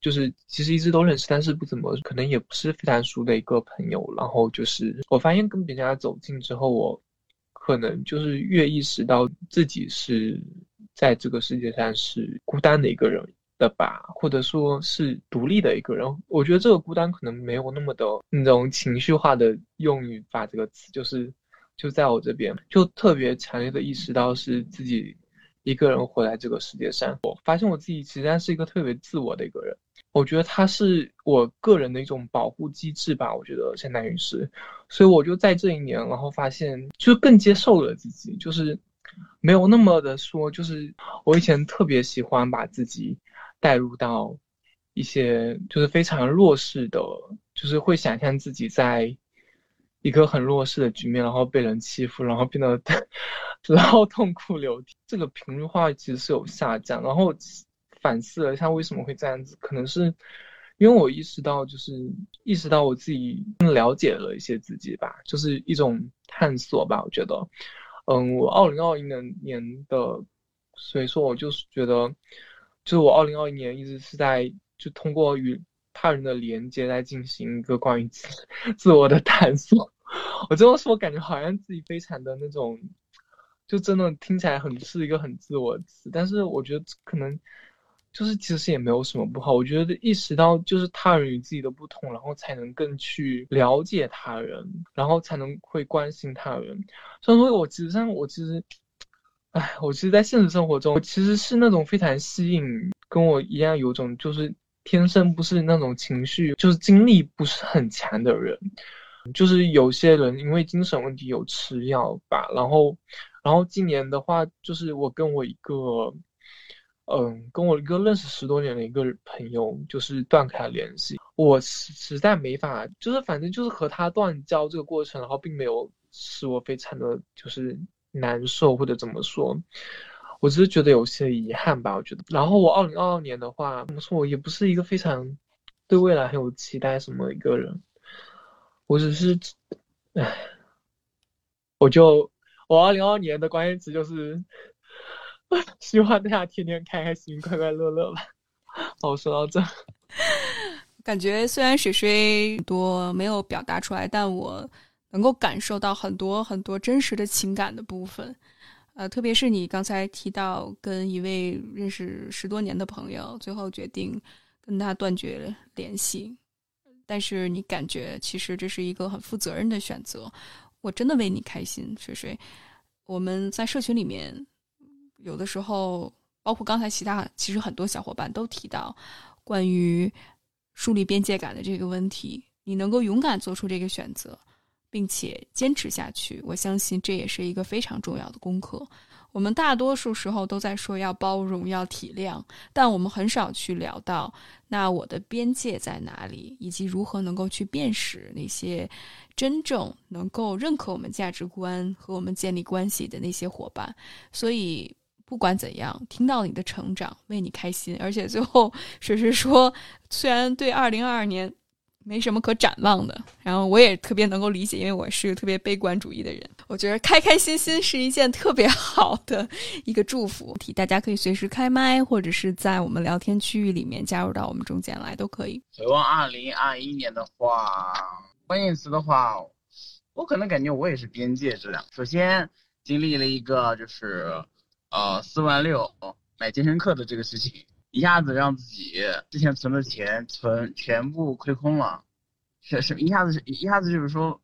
就是其实一直都认识，但是不怎么，可能也不是非常熟的一个朋友。然后就是我发现跟别人家走近之后，我可能就是越意识到自己是在这个世界上是孤单的一个人。的吧，或者说是独立的一个人，我觉得这个孤单可能没有那么的那种情绪化的用语把这个词，就是就在我这边就特别强烈的意识到是自己一个人活在这个世界上。我发现我自己实际上是一个特别自我的一个人，我觉得它是我个人的一种保护机制吧，我觉得相当于是，所以我就在这一年，然后发现就更接受了自己，就是没有那么的说，就是我以前特别喜欢把自己。带入到一些就是非常弱势的，就是会想象自己在一个很弱势的局面，然后被人欺负，然后变得 然后痛哭流涕。这个频率化其实是有下降，然后反思了一下为什么会这样子，可能是因为我意识到，就是意识到我自己更了解了一些自己吧，就是一种探索吧。我觉得，嗯，我二零二一年年的，所以说我就是觉得。就是我二零二一年一直是在就通过与他人的连接来进行一个关于自 自我的探索。我这么说，感觉好像自己非常的那种，就真的听起来很是一个很自我的词。但是我觉得可能就是其实也没有什么不好。我觉得意识到就是他人与自己的不同，然后才能更去了解他人，然后才能会关心他人。所以说我其实上我其实。哎，我其实，在现实生活中，我其实是那种非常吸引跟我一样有种就是天生不是那种情绪，就是精力不是很强的人。就是有些人因为精神问题有吃药吧，然后，然后今年的话，就是我跟我一个，嗯，跟我一个认识十多年的一个朋友，就是断开了联系。我实实在没法，就是反正就是和他断交这个过程，然后并没有使我非常的就是。难受或者怎么说，我只是觉得有些遗憾吧。我觉得，然后我二零二二年的话，怎么说，我也不是一个非常对未来很有期待什么一个人。我只是，唉，我就我二零二二年的关键词就是 希望大家天天开开心心、快快乐乐吧。好，说到这，感觉虽然水水多没有表达出来，但我。能够感受到很多很多真实的情感的部分，呃，特别是你刚才提到跟一位认识十多年的朋友，最后决定跟他断绝联系，但是你感觉其实这是一个很负责任的选择，我真的为你开心，水水。我们在社群里面，有的时候，包括刚才其他，其实很多小伙伴都提到关于树立边界感的这个问题，你能够勇敢做出这个选择。并且坚持下去，我相信这也是一个非常重要的功课。我们大多数时候都在说要包容、要体谅，但我们很少去聊到那我的边界在哪里，以及如何能够去辨识那些真正能够认可我们价值观和我们建立关系的那些伙伴。所以，不管怎样，听到你的成长，为你开心。而且最后，水水说，虽然对二零二二年。没什么可展望的，然后我也特别能够理解，因为我是个特别悲观主义的人。我觉得开开心心是一件特别好的一个祝福。大家可以随时开麦，或者是在我们聊天区域里面加入到我们中间来，都可以。回望二零二一年的话，关键词的话，我可能感觉我也是边界质量。首先经历了一个就是呃四万六买健身课的这个事情。一下子让自己之前存的钱存全部亏空了，是是一下子是一下子就是说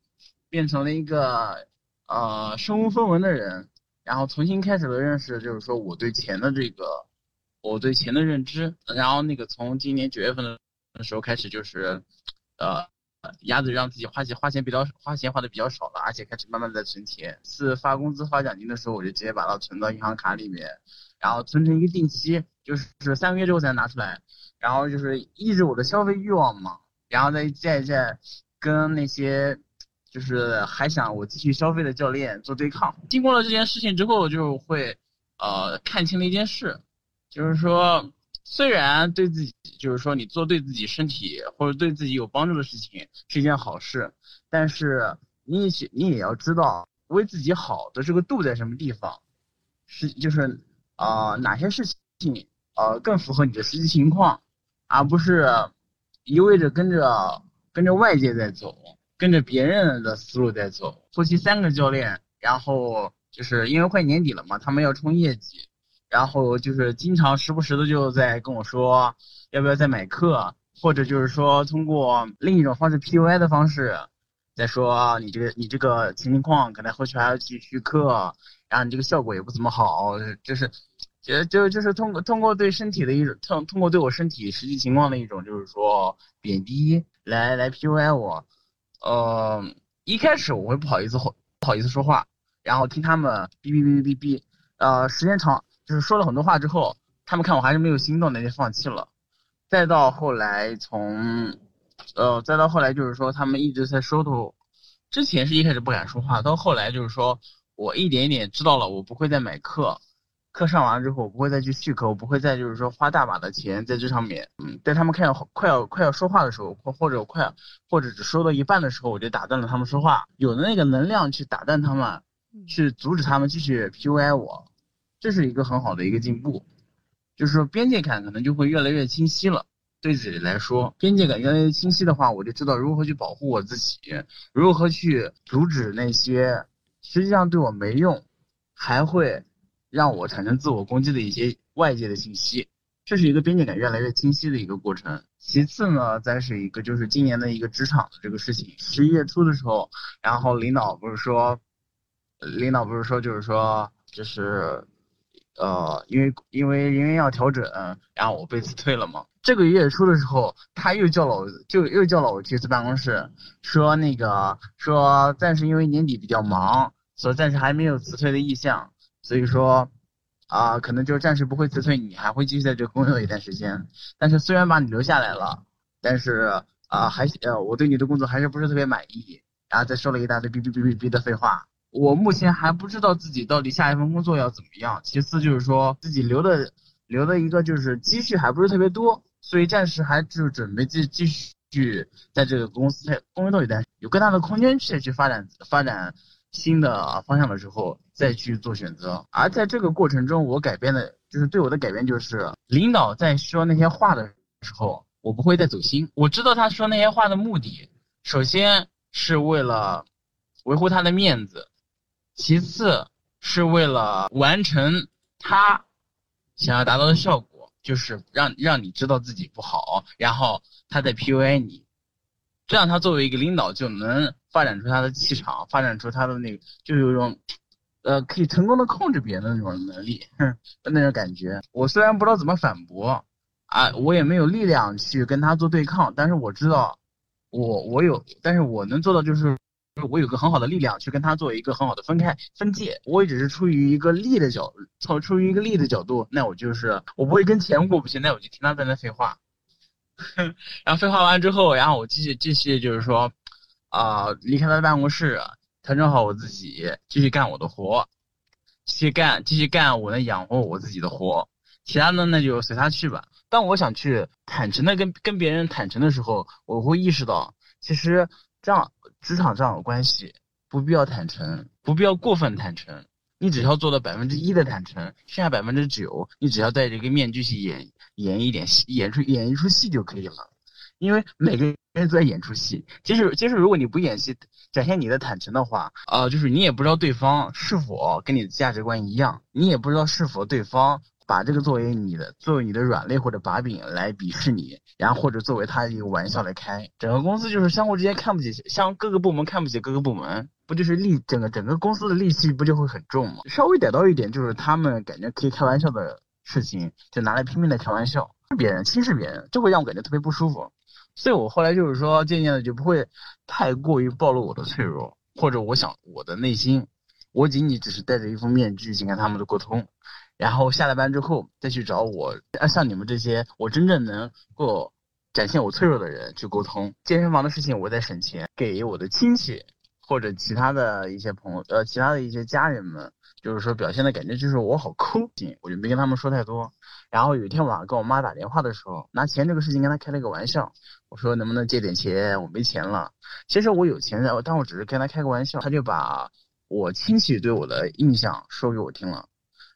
变成了一个呃身无分文的人，然后重新开始了认识，就是说我对钱的这个，我对钱的认知。然后那个从今年九月份的时候开始，就是呃，鸭子让自己花钱花钱比较花钱花的比较少了，而且开始慢慢在存钱。是发工资发奖金的时候，我就直接把它存到银行卡里面，然后存成一个定期，就是三个月之后才拿出来，然后就是抑制我的消费欲望嘛，然后再再再跟那些。就是还想我继续消费的教练做对抗。经过了这件事情之后，就会呃看清了一件事，就是说，虽然对自己，就是说你做对自己身体或者对自己有帮助的事情是一件好事，但是你也你也要知道为自己好的这个度在什么地方，是就是啊哪些事情呃更符合你的实际情况，而不是一味着跟着跟着外界在走。跟着别人的思路在走，夫妻三个教练，然后就是因为快年底了嘛，他们要冲业绩，然后就是经常时不时的就在跟我说，要不要再买课，或者就是说通过另一种方式 P U I 的方式，再说你这个你这个情况可能后续还要去续课，然后你这个效果也不怎么好，就是，就就就是通过通过对身体的一种通通过对我身体实际情况的一种就是说贬低来来 P U I 我。呃，一开始我会不好意思不好意思说话，然后听他们哔哔哔哔哔哔，呃，时间长就是说了很多话之后，他们看我还是没有心动，那就放弃了。再到后来从，呃，再到后来就是说他们一直在说头，之前是一开始不敢说话，到后来就是说我一点一点知道了，我不会再买课。课上完之后，我不会再去续课，我不会再就是说花大把的钱在这上面。嗯，在他们看要快要快要说话的时候，或或者快或者只说到一半的时候，我就打断了他们说话。有的那个能量去打断他们，去阻止他们继续 PUI 我，这是一个很好的一个进步。就是说边界感可能就会越来越清晰了。对自己来说，边界感越来越清晰的话，我就知道如何去保护我自己，如何去阻止那些实际上对我没用，还会。让我产生自我攻击的一些外界的信息，这是一个边界感越来越清晰的一个过程。其次呢，再是一个就是今年的一个职场的这个事情。十一月初的时候，然后领导不是说，领导不是说就是说就是，呃，因为因为因为要调整，然后我被辞退了嘛。这个月初的时候，他又叫了我，就又叫了我去次办公室，说那个说暂时因为年底比较忙，所以暂时还没有辞退的意向。所以说，啊，可能就暂时不会辞退你，还会继续在这工作一段时间。但是虽然把你留下来了，但是啊，还呃，我对你的工作还是不是特别满意。然后再说了一大堆哔哔哔哔哔的废话。我目前还不知道自己到底下一份工作要怎么样。其次就是说自己留的留的一个就是积蓄还不是特别多，所以暂时还就准备继继续在这个公司工作一段，有更大的空间去去发展发展。新的方向的时候再去做选择，而在这个过程中，我改变的就是对我的改变就是，领导在说那些话的时候，我不会再走心。我知道他说那些话的目的，首先是为了维护他的面子，其次是为了完成他想要达到的效果，就是让让你知道自己不好，然后他在 PUA 你。这样，他作为一个领导就能发展出他的气场，发展出他的那个，就有一种，呃，可以成功的控制别人的那种能力，那种感觉。我虽然不知道怎么反驳，啊，我也没有力量去跟他做对抗，但是我知道，我我有，但是我能做到就是，我有个很好的力量去跟他做一个很好的分开分界。我也只是出于一个利的角，从出于一个利的角度，那我就是我不会跟钱过不去，那我就听他在那废话。然后废话完之后，然后我继续继续就是说，啊，离开他的办公室，调整好我自己，继续干我的活，继续干继续干我能养活我自己的活，其他的那就随他去吧。当我想去坦诚的跟跟别人坦诚的时候，我会意识到，其实这样职场上有关系不必要坦诚，不必要过分坦诚。你只要做到百分之一的坦诚，剩下百分之九，你只要戴着一个面具去演演一点戏，演出演一出戏就可以了。因为每个人都在演出戏。其实，其实如果你不演戏，展现你的坦诚的话，啊，就是你也不知道对方是否跟你的价值观一样，你也不知道是否对方。把这个作为你的作为你的软肋或者把柄来鄙视你，然后或者作为他一个玩笑来开。整个公司就是相互之间看不起，像各个部门看不起各个部门，不就是戾整个整个公司的戾气不就会很重吗？稍微逮到一点就是他们感觉可以开玩笑的事情，就拿来拼命的开玩笑，别人轻视别人，就会让我感觉特别不舒服。所以我后来就是说，渐渐的就不会太过于暴露我的脆弱，或者我想我的内心，我仅仅只是戴着一副面具去跟他们的沟通，然后下了班之后再去找我，像你们这些我真正能够展现我脆弱的人去沟通。健身房的事情我在省钱，给我的亲戚或者其他的一些朋友，呃，其他的一些家人们，就是说表现的感觉就是我好抠，我就没跟他们说太多。然后有一天晚上跟我妈打电话的时候，拿钱这个事情跟她开了个玩笑。我说能不能借点钱？我没钱了。其实我有钱的，但我只是跟他开个玩笑。他就把我亲戚对我的印象说给我听了，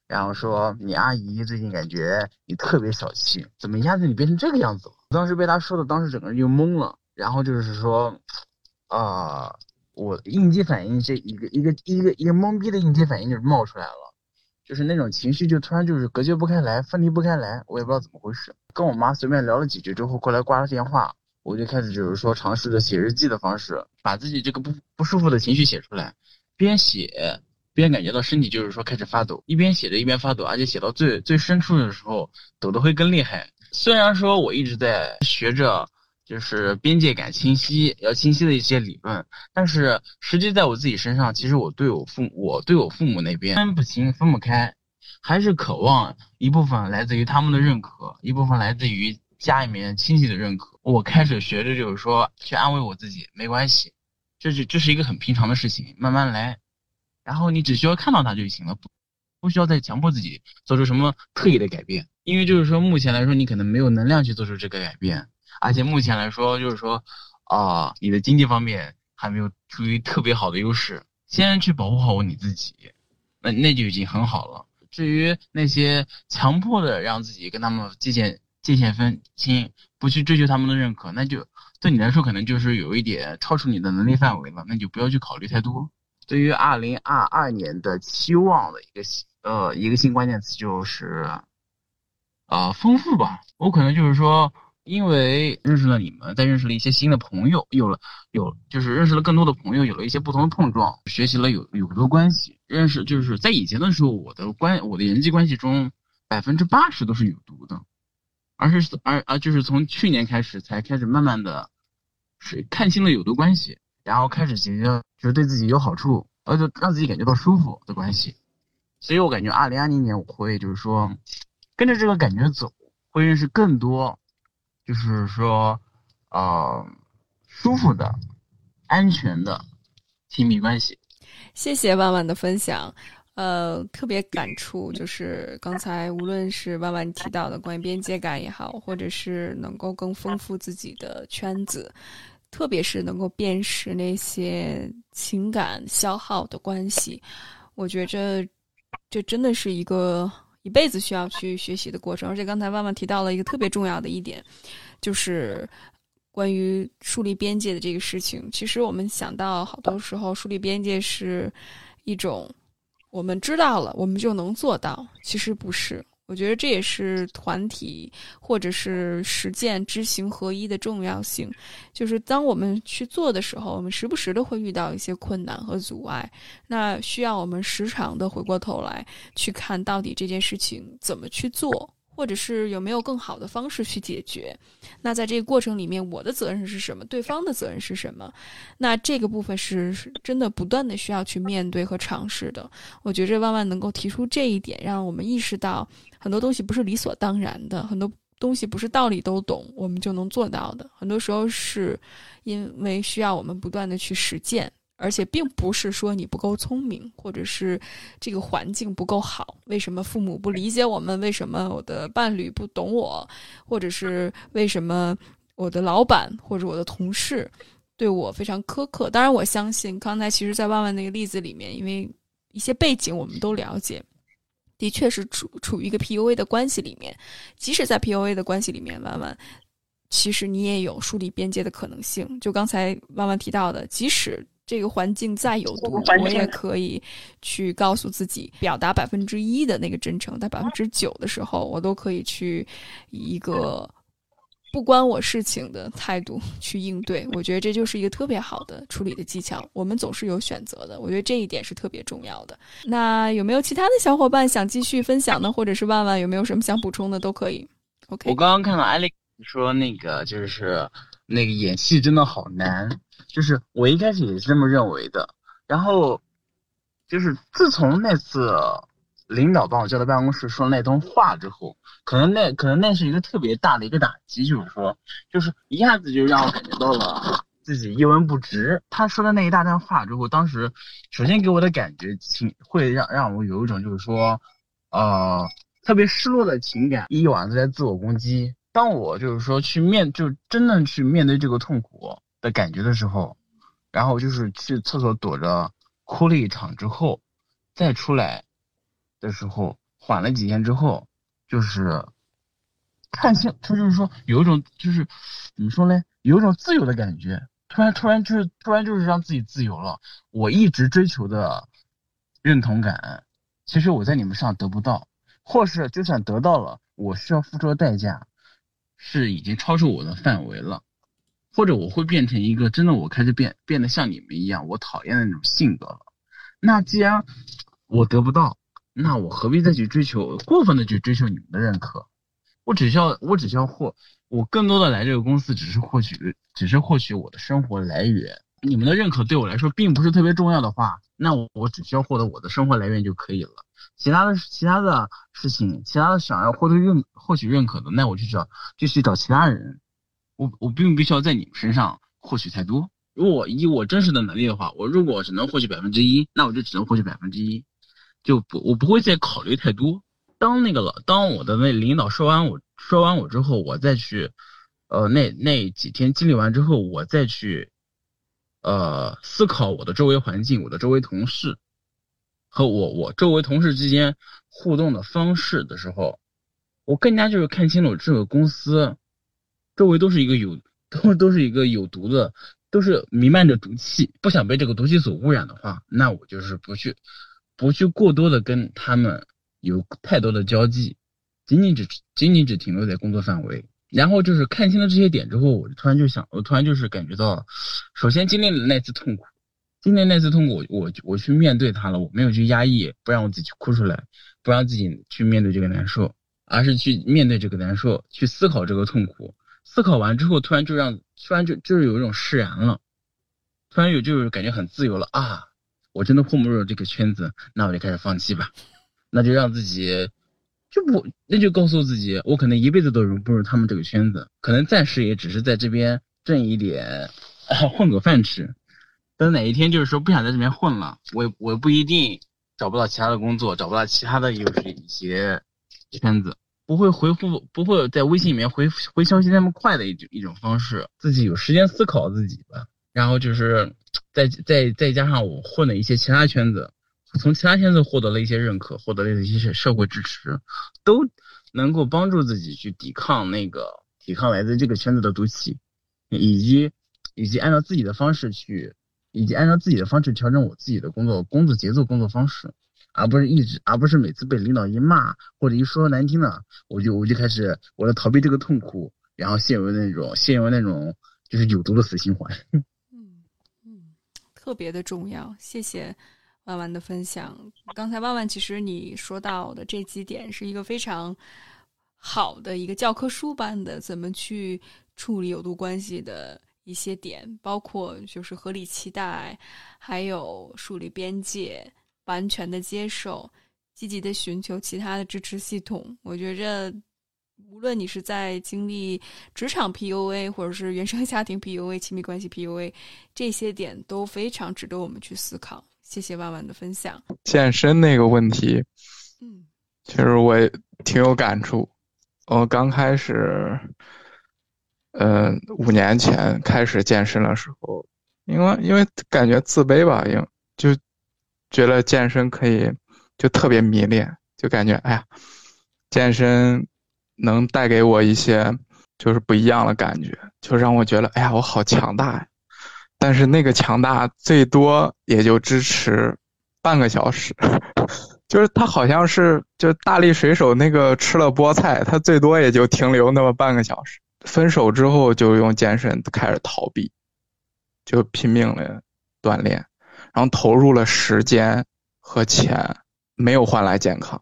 然后说你阿姨最近感觉你特别小气，怎么一下子你变成这个样子了？当时被他说的，当时整个人就懵了。然后就是说，啊，我应激反应这一个一个一个一个懵逼的应激反应就冒出来了。就是那种情绪，就突然就是隔绝不开来，分离不开来，我也不知道怎么回事。跟我妈随便聊了几句之后，过来挂了电话，我就开始就是说尝试着写日记的方式，把自己这个不不舒服的情绪写出来，边写边感觉到身体就是说开始发抖，一边写着一边发抖，而且写到最最深处的时候，抖得会更厉害。虽然说我一直在学着。就是边界感清晰，要清晰的一些理论，但是实际在我自己身上，其实我对我父，我对我父母那边分不清、分不开，还是渴望一部分来自于他们的认可，一部分来自于家里面亲戚的认可。我开始学着就是说去安慰我自己，没关系，这是这是一个很平常的事情，慢慢来，然后你只需要看到它就行了，不不需要再强迫自己做出什么特意的改变，因为就是说目前来说，你可能没有能量去做出这个改变。而且目前来说，就是说，啊，你的经济方面还没有处于特别好的优势，先去保护好你自己，那那就已经很好了。至于那些强迫的让自己跟他们界限界限分清，不去追求他们的认可，那就对你来说可能就是有一点超出你的能力范围了，那就不要去考虑太多。对于二零二二年的期望的一个呃一个新关键词就是，啊，丰富吧。我可能就是说。因为认识了你们，再认识了一些新的朋友，有了有就是认识了更多的朋友，有了一些不同的碰撞，学习了有有毒关系，认识就是在以前的时候，我的关我的人际关系中百分之八十都是有毒的，而是而而就是从去年开始才开始慢慢的，是看清了有毒关系，然后开始结就是对自己有好处，而且让自己感觉到舒服的关系，所以我感觉二零二零年我会就是说跟着这个感觉走，会认识更多。就是说，呃，舒服的、安全的亲密关系。谢谢万万的分享，呃，特别感触，就是刚才无论是万万提到的关于边界感也好，或者是能够更丰富自己的圈子，特别是能够辨识那些情感消耗的关系，我觉着这真的是一个。一辈子需要去学习的过程，而且刚才万万提到了一个特别重要的一点，就是关于树立边界的这个事情。其实我们想到好多时候，树立边界是一种我们知道了，我们就能做到。其实不是。我觉得这也是团体或者是实践知行合一的重要性。就是当我们去做的时候，我们时不时的会遇到一些困难和阻碍，那需要我们时常的回过头来去看到底这件事情怎么去做。或者是有没有更好的方式去解决？那在这个过程里面，我的责任是什么？对方的责任是什么？那这个部分是真的不断的需要去面对和尝试的。我觉着万万能够提出这一点，让我们意识到很多东西不是理所当然的，很多东西不是道理都懂我们就能做到的。很多时候是因为需要我们不断的去实践。而且并不是说你不够聪明，或者是这个环境不够好。为什么父母不理解我们？为什么我的伴侣不懂我？或者是为什么我的老板或者我的同事对我非常苛刻？当然，我相信刚才其实，在万万那个例子里面，因为一些背景我们都了解，的确是处处于一个 PUA 的关系里面。即使在 PUA 的关系里面，婉婉。其实你也有树立边界的可能性。就刚才婉婉提到的，即使这个环境再有毒，我也可以去告诉自己，表达百分之一的那个真诚，在百分之九的时候，我都可以去以一个不关我事情的态度去应对。我觉得这就是一个特别好的处理的技巧。我们总是有选择的，我觉得这一点是特别重要的。那有没有其他的小伙伴想继续分享呢？或者是万万有没有什么想补充的都可以。OK，我刚刚看到 Alex 说那个就是那个演戏真的好难，就是我一开始也是这么认为的。然后就是自从那次领导把我叫到办公室说那通话之后，可能那可能那是一个特别大的一个打击，就是说，就是一下子就让我感觉到了自己一文不值。他说的那一大段话之后，当时首先给我的感觉情会让让我有一种就是说，呃。特别失落的情感，一晚都在自我攻击。当我就是说去面，就真正去面对这个痛苦的感觉的时候，然后就是去厕所躲着哭了一场之后，再出来的时候，缓了几天之后，就是看清，他就是说有一种就是怎么说呢，有一种自由的感觉。突然，突然就是突然就是让自己自由了。我一直追求的认同感，其实我在你们上得不到。或是就算得到了，我需要付出的代价是已经超出我的范围了，或者我会变成一个真的我开始变变得像你们一样我讨厌的那种性格了。那既然我得不到，那我何必再去追求过分的去追求你们的认可？我只需要我只需要获我更多的来这个公司只是获取只是获取我的生活来源。你们的认可对我来说并不是特别重要的话，那我我只需要获得我的生活来源就可以了。其他的其他的事情，其他的想要获得认获取认可的，那我就找就去找其他人。我我并不需要在你们身上获取太多。如果以我真实的能力的话，我如果只能获取百分之一，那我就只能获取百分之一，就不我不会再考虑太多。当那个了，当我的那领导说完我说完我之后，我再去，呃，那那几天经历完之后，我再去，呃，思考我的周围环境，我的周围同事。和我我周围同事之间互动的方式的时候，我更加就是看清楚这个公司周围都是一个有都都是一个有毒的，都是弥漫着毒气。不想被这个毒气所污染的话，那我就是不去不去过多的跟他们有太多的交际，仅仅只仅仅只停留在工作范围。然后就是看清了这些点之后，我突然就想，我突然就是感觉到，首先经历了那次痛苦。经历那次痛苦，我我去面对它了，我没有去压抑，不让我自己哭出来，不让自己去面对这个难受，而是去面对这个难受，去思考这个痛苦。思考完之后，突然就让，突然就就是有一种释然了，突然有就是感觉很自由了啊！我真的混不入这个圈子，那我就开始放弃吧，那就让自己就不，那就告诉自己，我可能一辈子都融不入他们这个圈子，可能暂时也只是在这边挣一点，混口饭吃。等哪一天就是说不想在这边混了，我我不一定找不到其他的工作，找不到其他的又是一些圈子，不会回复，不会在微信里面回回消息那么快的一种一种方式，自己有时间思考自己吧。然后就是再再再加上我混的一些其他圈子，从其他圈子获得了一些认可，获得了一些社会支持，都能够帮助自己去抵抗那个抵抗来自这个圈子的毒气，以及以及按照自己的方式去。以及按照自己的方式调整我自己的工作工作节奏、工作方式，而不是一直，而不是每次被领导一骂或者一说难听的，我就我就开始我要逃避这个痛苦，然后陷入那种陷入那种就是有毒的死循环。特别的重要。谢谢万万的分享。刚才万万其实你说到的这几点是一个非常好的一个教科书般的怎么去处理有毒关系的。一些点，包括就是合理期待，还有树立边界，完全的接受，积极的寻求其他的支持系统。我觉着，无论你是在经历职场 PUA，或者是原生家庭 PUA、亲密关系 PUA，这些点都非常值得我们去思考。谢谢万万的分享。健身那个问题，嗯，其实我也挺有感触。我刚开始。嗯，五年前开始健身的时候，因为因为感觉自卑吧，因为就觉得健身可以，就特别迷恋，就感觉哎呀，健身能带给我一些就是不一样的感觉，就让我觉得哎呀，我好强大呀，但是那个强大最多也就支持半个小时，就是他好像是就大力水手那个吃了菠菜，他最多也就停留那么半个小时。分手之后就用健身开始逃避，就拼命的锻炼，然后投入了时间和钱，没有换来健康。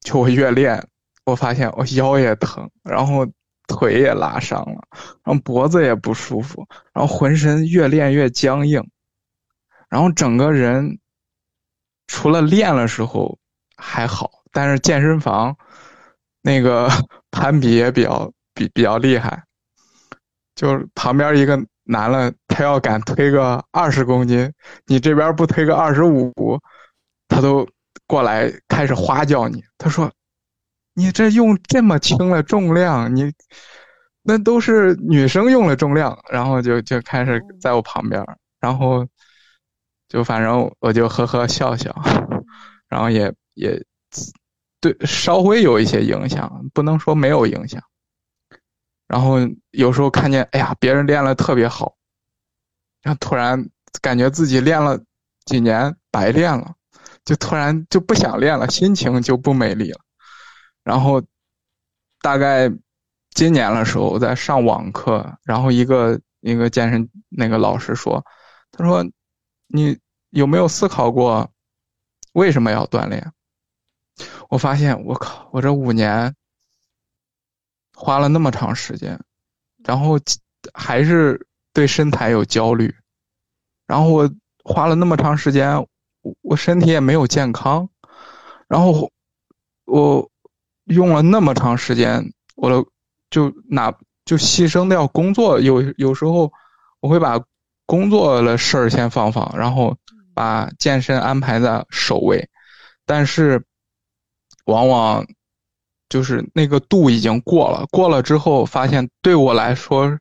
就我越练，我发现我腰也疼，然后腿也拉伤了，然后脖子也不舒服，然后浑身越练越僵硬，然后整个人除了练的时候还好，但是健身房那个 攀比也比较比比较厉害，就是旁边一个男的，他要敢推个二十公斤，你这边不推个二十五，他都。过来开始花叫你，他说：“你这用这么轻的重量，你那都是女生用的重量。”然后就就开始在我旁边，然后就反正我就呵呵笑笑，然后也也对稍微有一些影响，不能说没有影响。然后有时候看见哎呀，别人练了特别好，然后突然感觉自己练了几年白练了。就突然就不想练了，心情就不美丽了。然后大概今年的时候，我在上网课，然后一个一个健身那个老师说：“他说你有没有思考过为什么要锻炼？”我发现我靠，我这五年花了那么长时间，然后还是对身材有焦虑，然后我花了那么长时间。我身体也没有健康，然后我用了那么长时间，我的就哪就牺牲掉工作，有有时候我会把工作的事儿先放放，然后把健身安排在首位，但是往往就是那个度已经过了，过了之后发现对我来说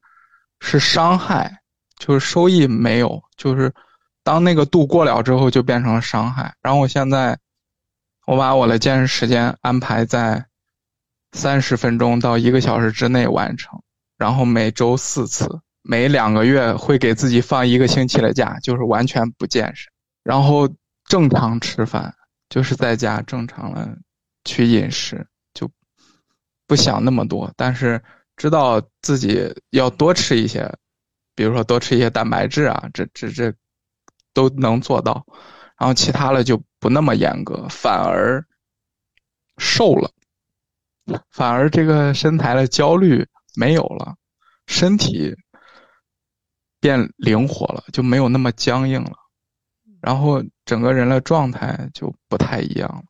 是伤害，就是收益没有，就是。当那个度过了之后，就变成了伤害。然后我现在，我把我的健身时间安排在三十分钟到一个小时之内完成，然后每周四次，每两个月会给自己放一个星期的假，就是完全不健身，然后正常吃饭，就是在家正常的去饮食，就不想那么多，但是知道自己要多吃一些，比如说多吃一些蛋白质啊，这这这。都能做到，然后其他的就不那么严格，反而瘦了，反而这个身材的焦虑没有了，身体变灵活了，就没有那么僵硬了，然后整个人的状态就不太一样了。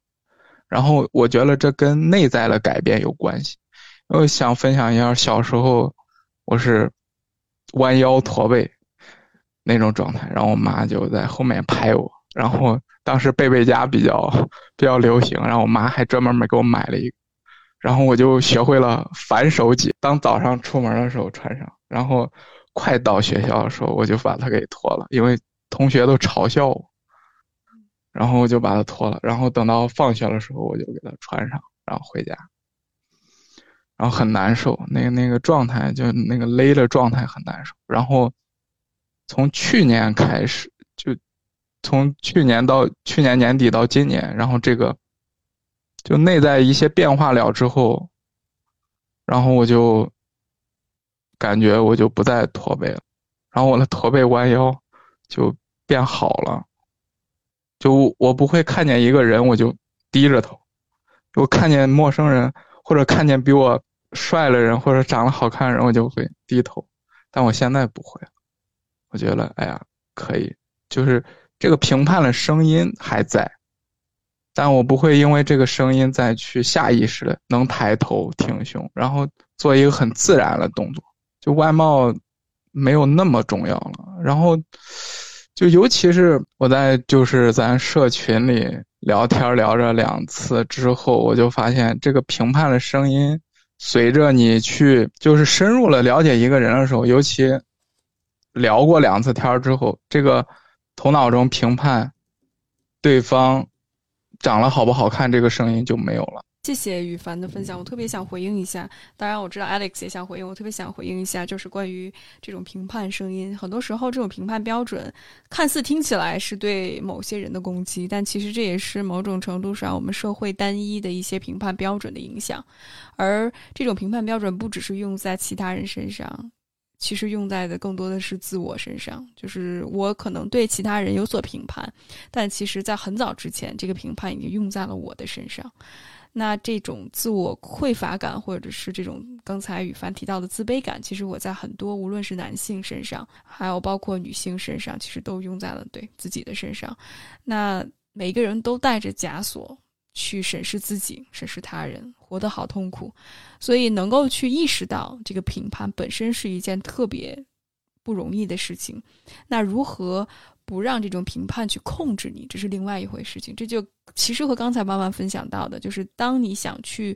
然后我觉得这跟内在的改变有关系。我想分享一下，小时候我是弯腰驼背。那种状态，然后我妈就在后面拍我，然后当时贝贝佳比较比较流行，然后我妈还专门买给我买了一个，然后我就学会了反手解，当早上出门的时候穿上，然后快到学校的时候我就把它给脱了，因为同学都嘲笑我，然后我就把它脱了，然后等到放学的时候我就给它穿上，然后回家，然后很难受，那个那个状态就那个勒的状态很难受，然后。从去年开始，就从去年到去年年底到今年，然后这个就内在一些变化了之后，然后我就感觉我就不再驼背了，然后我的驼背弯腰就变好了，就我不会看见一个人我就低着头，我看见陌生人或者看见比我帅的人或者长得好看的人我就会低头，但我现在不会。我觉得，哎呀，可以，就是这个评判的声音还在，但我不会因为这个声音再去下意识的能抬头挺胸，然后做一个很自然的动作，就外貌没有那么重要了。然后，就尤其是我在就是咱社群里聊天聊着两次之后，我就发现这个评判的声音，随着你去就是深入了了解一个人的时候，尤其。聊过两次天之后，这个头脑中评判对方长得好不好看这个声音就没有了，谢谢羽凡的分享，我特别想回应一下。当然，我知道 Alex 也想回应，我特别想回应一下，就是关于这种评判声音。很多时候，这种评判标准看似听起来是对某些人的攻击，但其实这也是某种程度上我们社会单一的一些评判标准的影响。而这种评判标准不只是用在其他人身上，其实用在的更多的是自我身上。就是我可能对其他人有所评判，但其实在很早之前，这个评判已经用在了我的身上。那这种自我匮乏感，或者是这种刚才羽凡提到的自卑感，其实我在很多无论是男性身上，还有包括女性身上，其实都用在了对自己的身上。那每个人都带着枷锁去审视自己，审视他人，活得好痛苦。所以能够去意识到这个评判本身是一件特别不容易的事情。那如何？不让这种评判去控制你，这是另外一回事情。这就其实和刚才妈妈分享到的，就是当你想去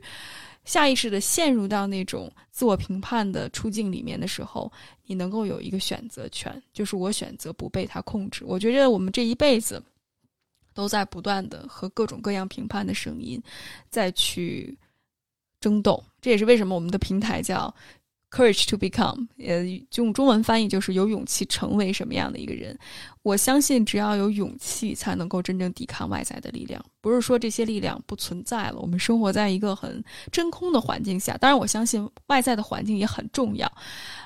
下意识的陷入到那种自我评判的处境里面的时候，你能够有一个选择权，就是我选择不被他控制。我觉着我们这一辈子都在不断的和各种各样评判的声音再去争斗，这也是为什么我们的平台叫。Courage to become，呃，用中文翻译就是有勇气成为什么样的一个人。我相信，只要有勇气，才能够真正抵抗外在的力量。不是说这些力量不存在了，我们生活在一个很真空的环境下。当然，我相信外在的环境也很重要。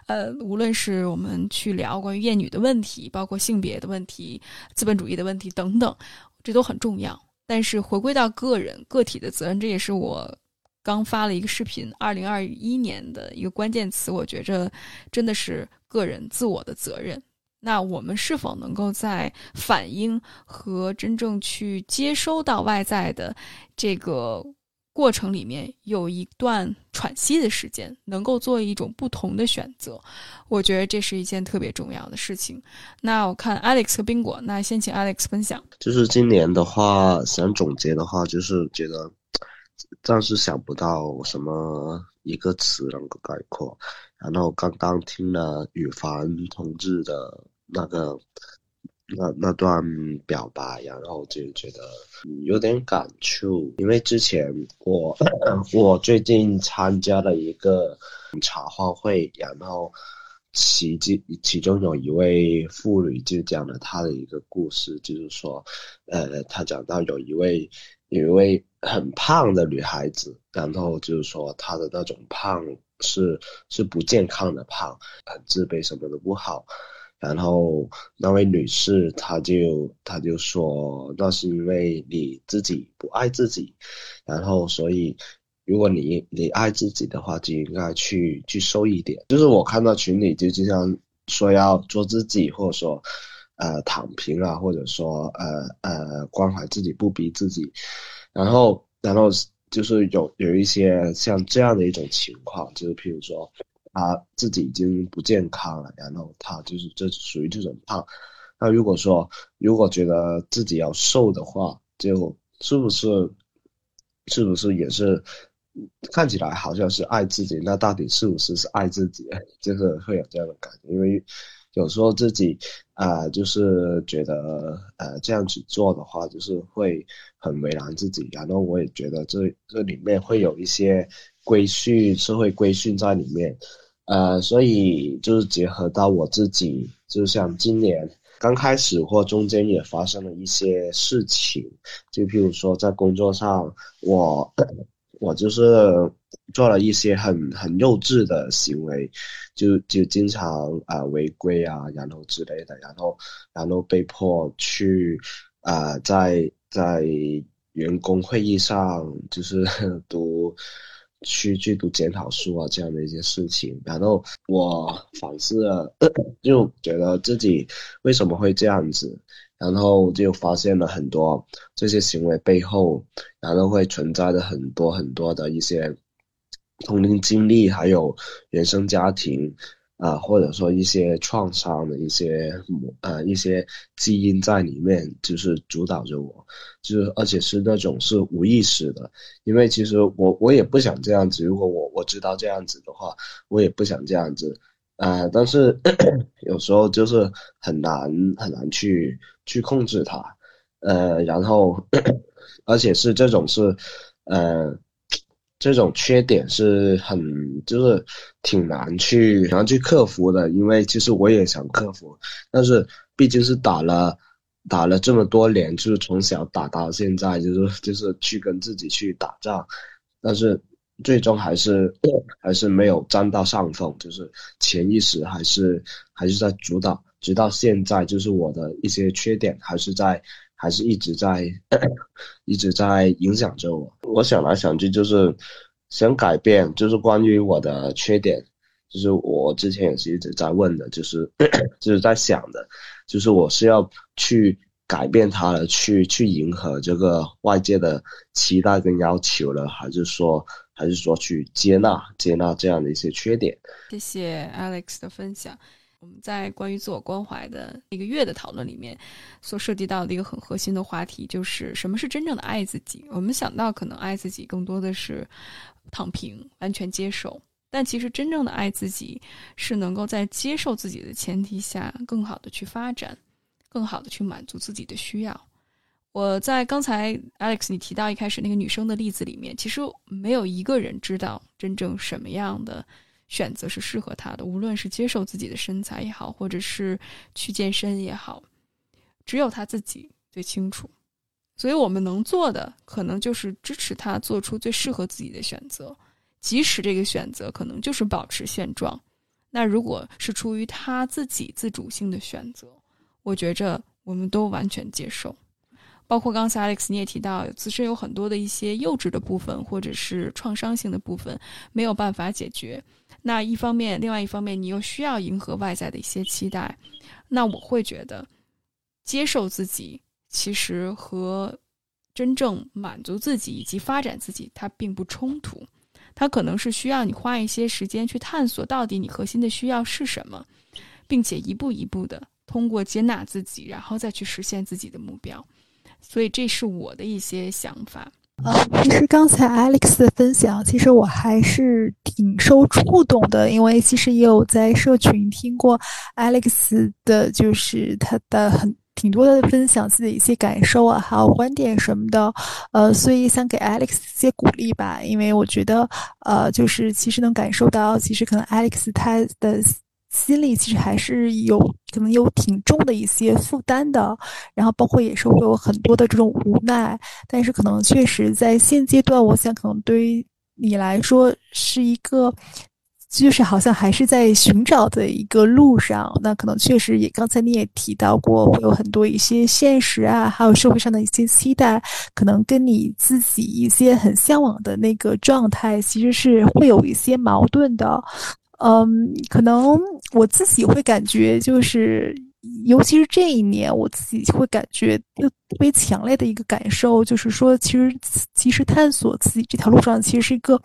呃，无论是我们去聊关于厌女的问题，包括性别的问题、资本主义的问题等等，这都很重要。但是，回归到个人个体的责任，这也是我。刚发了一个视频，二零二一年的一个关键词，我觉着真的是个人自我的责任。那我们是否能够在反应和真正去接收到外在的这个过程里面，有一段喘息的时间，能够做一种不同的选择？我觉得这是一件特别重要的事情。那我看 Alex 和宾果，那先请 Alex 分享。就是今年的话，想总结的话，就是觉得。暂时想不到什么一个词能够概括，然后刚刚听了羽凡同志的那个那那段表白，然后就觉得有点感触，因为之前我 我最近参加了一个茶话会，然后其其其中有一位妇女就讲了她的一个故事，就是说，呃，她讲到有一位。有一位很胖的女孩子，然后就是说她的那种胖是是不健康的胖，很自卑，什么都不好。然后那位女士她就她就说，那是因为你自己不爱自己，然后所以如果你你爱自己的话，就应该去去瘦一点。就是我看到群里就经常说要做自己，或者说。呃，躺平啊，或者说呃呃，关怀自己不逼自己，然后然后就是有有一些像这样的一种情况，就是譬如说他自己已经不健康了，然后他就是这属于这种胖。那如果说如果觉得自己要瘦的话，就是不是是不是也是看起来好像是爱自己？那到底是不是是爱自己？就是会有这样的感觉，因为。有时候自己啊，就是觉得呃这样子做的话，就是会很为难自己。然后我也觉得这这里面会有一些规训、社会规训在里面，呃，所以就是结合到我自己，就像今年刚开始或中间也发生了一些事情，就譬如说在工作上，我 我就是做了一些很很幼稚的行为。就就经常啊违规啊，然后之类的，然后然后被迫去啊在在员工会议上就是 读去去读检讨书啊这样的一些事情，然后我反思了，就觉得自己为什么会这样子，然后就发现了很多这些行为背后，然后会存在着很多很多的一些。童年经历，还有原生家庭，啊，或者说一些创伤的一些呃一些基因在里面，就是主导着我，就是而且是那种是无意识的，因为其实我我也不想这样子，如果我我知道这样子的话，我也不想这样子，呃，但是 有时候就是很难很难去去控制它，呃，然后 而且是这种是，呃。这种缺点是很就是挺难去难去克服的，因为其实我也想克服，但是毕竟是打了打了这么多年，就是从小打到现在，就是就是去跟自己去打仗，但是最终还是还是没有占到上风，就是潜意识还是还是在主导，直到现在，就是我的一些缺点还是在。还是一直在，一直在影响着我。我想来想去，就是想改变，就是关于我的缺点，就是我之前也是一直在问的，就是 就是在想的，就是我是要去改变它了，去去迎合这个外界的期待跟要求了，还是说，还是说去接纳接纳这样的一些缺点？谢谢 Alex 的分享。我们在关于自我关怀的一个月的讨论里面，所涉及到的一个很核心的话题，就是什么是真正的爱自己。我们想到可能爱自己更多的是躺平、完全接受，但其实真正的爱自己是能够在接受自己的前提下，更好的去发展，更好的去满足自己的需要。我在刚才 Alex 你提到一开始那个女生的例子里面，其实没有一个人知道真正什么样的。选择是适合他的，无论是接受自己的身材也好，或者是去健身也好，只有他自己最清楚。所以我们能做的，可能就是支持他做出最适合自己的选择，即使这个选择可能就是保持现状。那如果是出于他自己自主性的选择，我觉着我们都完全接受。包括刚才 Alex 你也提到，自身有很多的一些幼稚的部分，或者是创伤性的部分，没有办法解决。那一方面，另外一方面，你又需要迎合外在的一些期待，那我会觉得，接受自己其实和真正满足自己以及发展自己，它并不冲突，它可能是需要你花一些时间去探索到底你核心的需要是什么，并且一步一步的通过接纳自己，然后再去实现自己的目标。所以，这是我的一些想法。呃，其实刚才 Alex 的分享，其实我还是挺受触动的，因为其实也有在社群听过 Alex 的，就是他的很挺多的分享自己一些感受啊，还有观点什么的，呃，所以想给 Alex 一些鼓励吧，因为我觉得，呃，就是其实能感受到，其实可能 Alex 他的。心里其实还是有可能有挺重的一些负担的，然后包括也是会有很多的这种无奈，但是可能确实在现阶段，我想可能对于你来说是一个，就是好像还是在寻找的一个路上。那可能确实也刚才你也提到过，会有很多一些现实啊，还有社会上的一些期待，可能跟你自己一些很向往的那个状态，其实是会有一些矛盾的。嗯，可能我自己会感觉，就是，尤其是这一年，我自己会感觉特别强烈的一个感受，就是说，其实，其实探索自己这条路上，其实是一个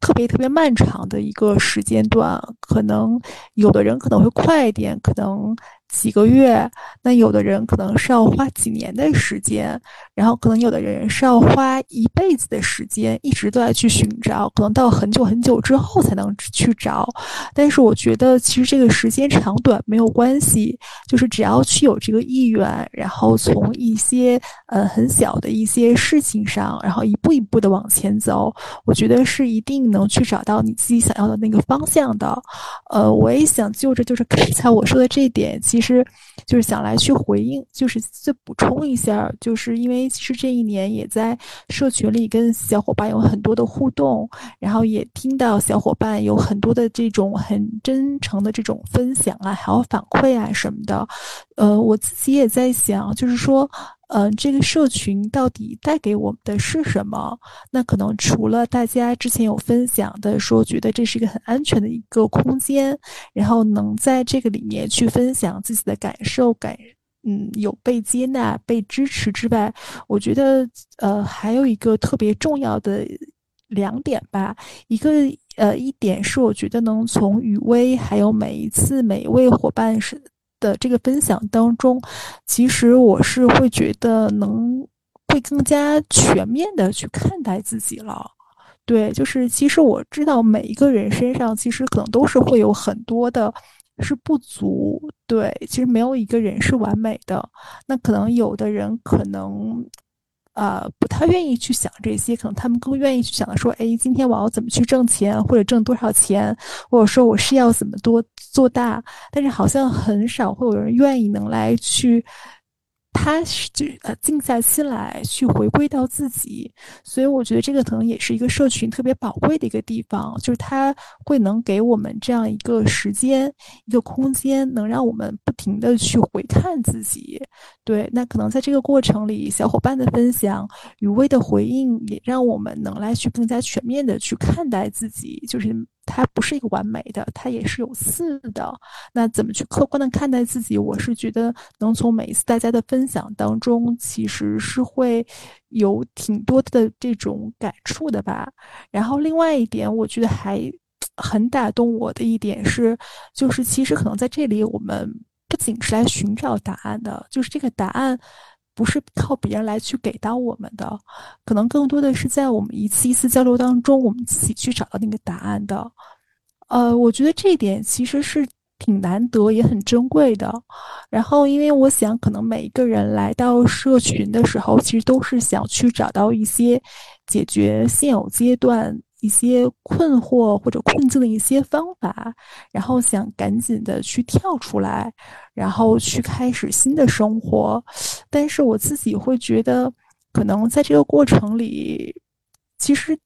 特别特别漫长的一个时间段。可能有的人可能会快一点，可能。几个月，那有的人可能是要花几年的时间，然后可能有的人是要花一辈子的时间，一直都在去寻找，可能到很久很久之后才能去找。但是我觉得，其实这个时间长短没有关系，就是只要去有这个意愿，然后从一些呃很小的一些事情上，然后一步一步的往前走，我觉得是一定能去找到你自己想要的那个方向的。呃，我也想就着就是刚才我说的这一点，其。其实，就是想来去回应，就是再补充一下，就是因为其实这一年也在社群里跟小伙伴有很多的互动，然后也听到小伙伴有很多的这种很真诚的这种分享啊，还有反馈啊什么的。呃，我自己也在想，就是说。嗯，这个社群到底带给我们的是什么？那可能除了大家之前有分享的，说觉得这是一个很安全的一个空间，然后能在这个里面去分享自己的感受，感嗯有被接纳、被支持之外，我觉得呃还有一个特别重要的两点吧。一个呃一点是我觉得能从雨薇还有每一次每一位伙伴是。的这个分享当中，其实我是会觉得能会更加全面的去看待自己了。对，就是其实我知道每一个人身上其实可能都是会有很多的是不足。对，其实没有一个人是完美的。那可能有的人可能。呃不太愿意去想这些，可能他们更愿意去想的说，哎，今天我要怎么去挣钱，或者挣多少钱，或者说我是要怎么多做大，但是好像很少会有人愿意能来去。他是就呃静下心来去回归到自己，所以我觉得这个可能也是一个社群特别宝贵的一个地方，就是他会能给我们这样一个时间、一个空间，能让我们不停的去回看自己。对，那可能在这个过程里，小伙伴的分享、余威的回应，也让我们能来去更加全面的去看待自己，就是。它不是一个完美的，它也是有刺的。那怎么去客观的看待自己？我是觉得能从每一次大家的分享当中，其实是会有挺多的这种感触的吧。然后另外一点，我觉得还很打动我的一点是，就是其实可能在这里，我们不仅是来寻找答案的，就是这个答案。不是靠别人来去给到我们的，可能更多的是在我们一次一次交流当中，我们自己去找到那个答案的。呃，我觉得这一点其实是挺难得也很珍贵的。然后，因为我想，可能每一个人来到社群的时候，其实都是想去找到一些解决现有阶段。一些困惑或者困境的一些方法，然后想赶紧的去跳出来，然后去开始新的生活。但是我自己会觉得，可能在这个过程里，其实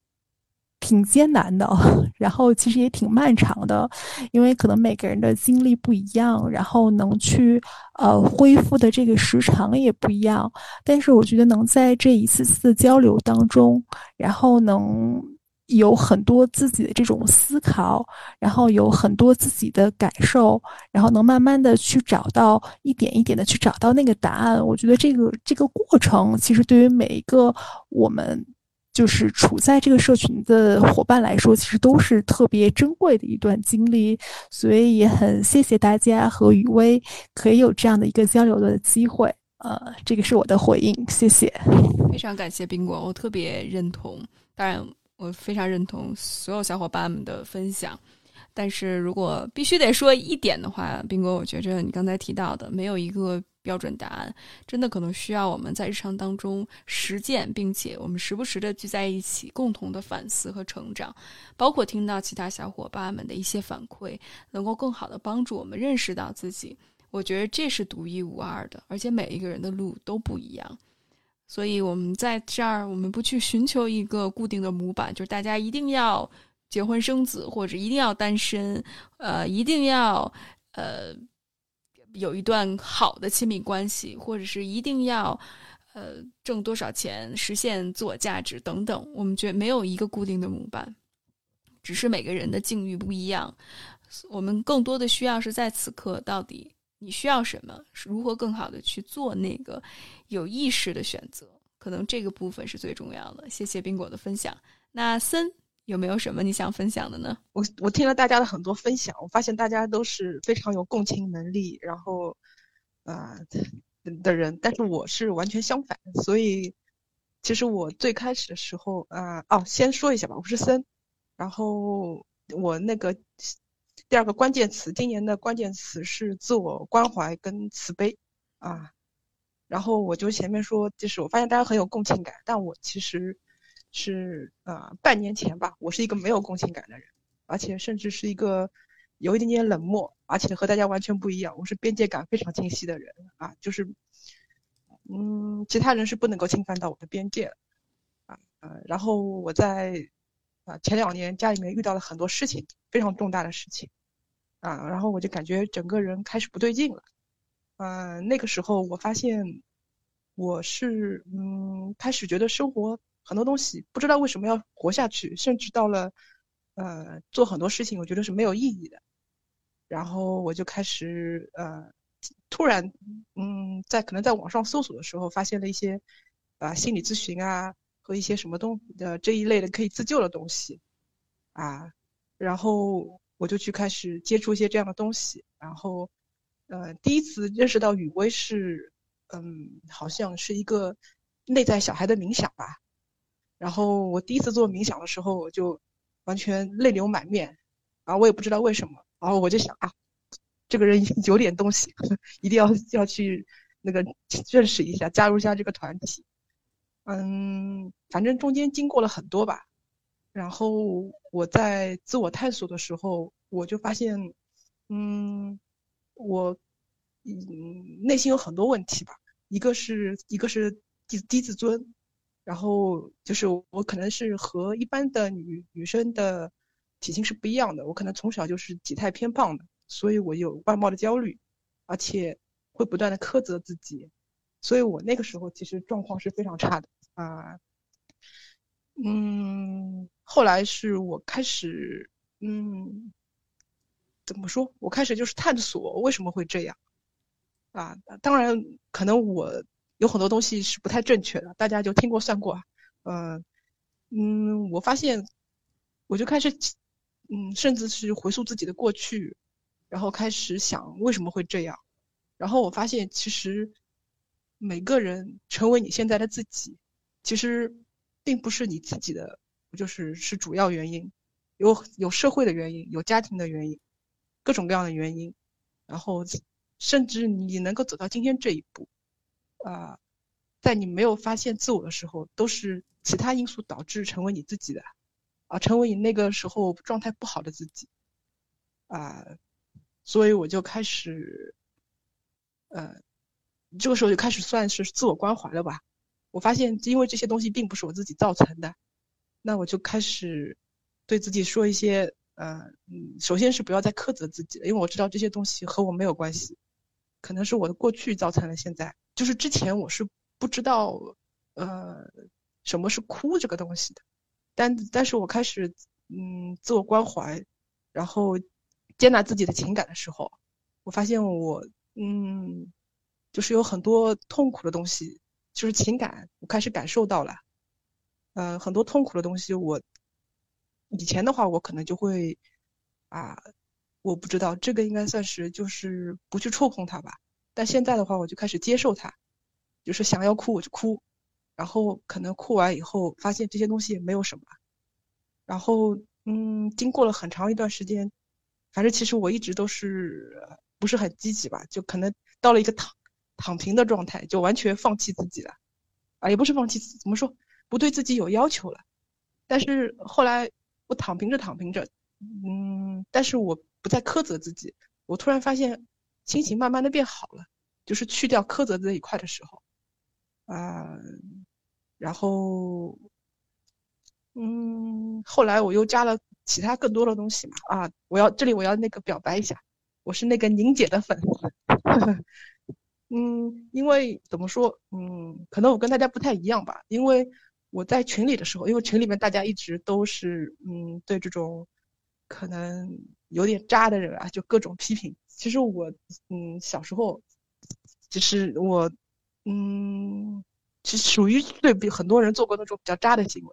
挺艰难的，然后其实也挺漫长的，因为可能每个人的经历不一样，然后能去呃恢复的这个时长也不一样。但是我觉得能在这一次次的交流当中，然后能。有很多自己的这种思考，然后有很多自己的感受，然后能慢慢的去找到一点一点的去找到那个答案。我觉得这个这个过程，其实对于每一个我们就是处在这个社群的伙伴来说，其实都是特别珍贵的一段经历。所以也很谢谢大家和雨薇可以有这样的一个交流的机会。呃，这个是我的回应，谢谢。非常感谢宾果，我特别认同。当然。我非常认同所有小伙伴们的分享，但是如果必须得说一点的话，斌哥，我觉着你刚才提到的没有一个标准答案，真的可能需要我们在日常当中实践，并且我们时不时的聚在一起，共同的反思和成长，包括听到其他小伙伴们的一些反馈，能够更好的帮助我们认识到自己。我觉得这是独一无二的，而且每一个人的路都不一样。所以，我们在这儿，我们不去寻求一个固定的模板，就是大家一定要结婚生子，或者一定要单身，呃，一定要呃有一段好的亲密关系，或者是一定要呃挣多少钱，实现自我价值等等。我们觉得没有一个固定的模板，只是每个人的境遇不一样。我们更多的需要是在此刻到底。你需要什么？如何更好的去做那个有意识的选择？可能这个部分是最重要的。谢谢冰果的分享。那森有没有什么你想分享的呢？我我听了大家的很多分享，我发现大家都是非常有共情能力，然后啊的人，但是我是完全相反。所以其实我最开始的时候啊哦，先说一下吧，我是森，然后我那个。第二个关键词，今年的关键词是自我关怀跟慈悲，啊，然后我就前面说，就是我发现大家很有共情感，但我其实是啊，半年前吧，我是一个没有共情感的人，而且甚至是一个有一点点冷漠，而且和大家完全不一样，我是边界感非常清晰的人啊，就是，嗯，其他人是不能够侵犯到我的边界，啊，呃，然后我在啊前两年家里面遇到了很多事情，非常重大的事情。啊，然后我就感觉整个人开始不对劲了，嗯，那个时候我发现我是嗯开始觉得生活很多东西不知道为什么要活下去，甚至到了呃做很多事情我觉得是没有意义的，然后我就开始呃突然嗯在可能在网上搜索的时候发现了一些啊心理咨询啊和一些什么东的这一类的可以自救的东西。啊，然后。我就去开始接触一些这样的东西，然后，呃，第一次认识到雨薇是，嗯，好像是一个内在小孩的冥想吧。然后我第一次做冥想的时候，我就完全泪流满面，然后我也不知道为什么，然后我就想啊，这个人有点东西，一定要要去那个认识一下，加入一下这个团体。嗯，反正中间经过了很多吧。然后我在自我探索的时候，我就发现，嗯，我嗯内心有很多问题吧。一个是一个是低低自尊，然后就是我可能是和一般的女女生的体型是不一样的，我可能从小就是体态偏胖的，所以我有外貌的焦虑，而且会不断的苛责自己，所以我那个时候其实状况是非常差的啊。嗯，后来是我开始，嗯，怎么说？我开始就是探索为什么会这样，啊，当然可能我有很多东西是不太正确的，大家就听过算过，嗯嗯，我发现，我就开始，嗯，甚至是回溯自己的过去，然后开始想为什么会这样，然后我发现其实每个人成为你现在的自己，其实。并不是你自己的，就是是主要原因，有有社会的原因，有家庭的原因，各种各样的原因，然后甚至你能够走到今天这一步，啊，在你没有发现自我的时候，都是其他因素导致成为你自己的，啊，成为你那个时候状态不好的自己，啊，所以我就开始，呃，这个时候就开始算是自我关怀了吧。我发现，因为这些东西并不是我自己造成的，那我就开始对自己说一些，呃，首先是不要再苛责自己了，因为我知道这些东西和我没有关系，可能是我的过去造成了现在。就是之前我是不知道，呃，什么是哭这个东西的，但但是我开始，嗯，自我关怀，然后接纳自己的情感的时候，我发现我，嗯，就是有很多痛苦的东西。就是情感，我开始感受到了，呃，很多痛苦的东西。我以前的话，我可能就会啊，我不知道这个应该算是就是不去触碰它吧。但现在的话，我就开始接受它，就是想要哭我就哭，然后可能哭完以后发现这些东西也没有什么，然后嗯，经过了很长一段时间，反正其实我一直都是不是很积极吧，就可能到了一个躺。躺平的状态，就完全放弃自己了，啊，也不是放弃，怎么说，不对自己有要求了。但是后来我躺平着躺平着，嗯，但是我不再苛责自己，我突然发现心情慢慢的变好了，就是去掉苛责这一块的时候，啊，然后，嗯，后来我又加了其他更多的东西嘛，啊，我要这里我要那个表白一下，我是那个宁姐的粉丝。嗯，因为怎么说，嗯，可能我跟大家不太一样吧。因为我在群里的时候，因为群里面大家一直都是，嗯，对这种可能有点渣的人啊，就各种批评。其实我，嗯，小时候，其实我，嗯，其实属于对比很多人做过那种比较渣的行为，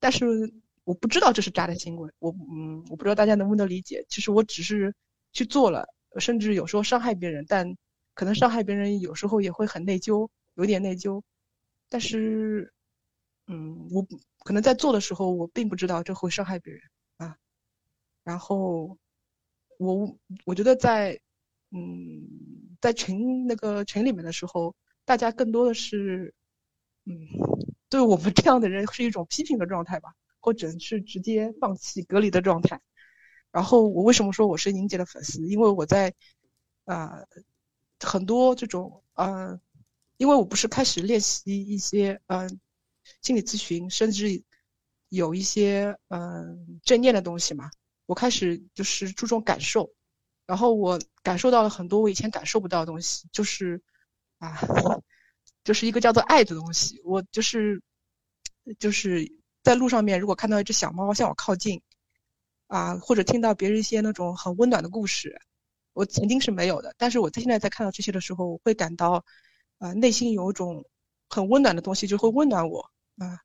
但是我不知道这是渣的行为。我，嗯，我不知道大家能不能理解。其实我只是去做了，甚至有时候伤害别人，但。可能伤害别人，有时候也会很内疚，有点内疚。但是，嗯，我可能在做的时候，我并不知道这会伤害别人啊。然后，我我觉得在，嗯，在群那个群里面的时候，大家更多的是，嗯，对我们这样的人是一种批评的状态吧，或者是直接放弃隔离的状态。然后，我为什么说我是宁姐的粉丝？因为我在，啊。很多这种，嗯，因为我不是开始练习一些，嗯，心理咨询，甚至有一些，嗯，正念的东西嘛。我开始就是注重感受，然后我感受到了很多我以前感受不到的东西，就是，啊，就是一个叫做爱的东西。我就是，就是在路上面，如果看到一只小猫向我靠近，啊，或者听到别人一些那种很温暖的故事。我曾经是没有的，但是我在现在在看到这些的时候，我会感到，啊，内心有一种很温暖的东西，就会温暖我啊。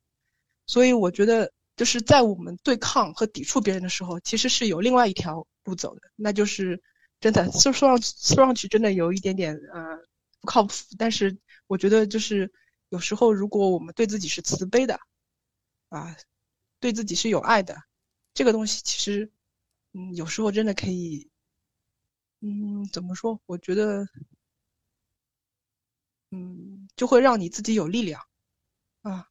所以我觉得，就是在我们对抗和抵触别人的时候，其实是有另外一条路走的，那就是真的，说说上说上去真的有一点点呃不靠谱。但是我觉得，就是有时候如果我们对自己是慈悲的，啊，对自己是有爱的，这个东西其实，嗯，有时候真的可以。嗯，怎么说？我觉得，嗯，就会让你自己有力量，啊。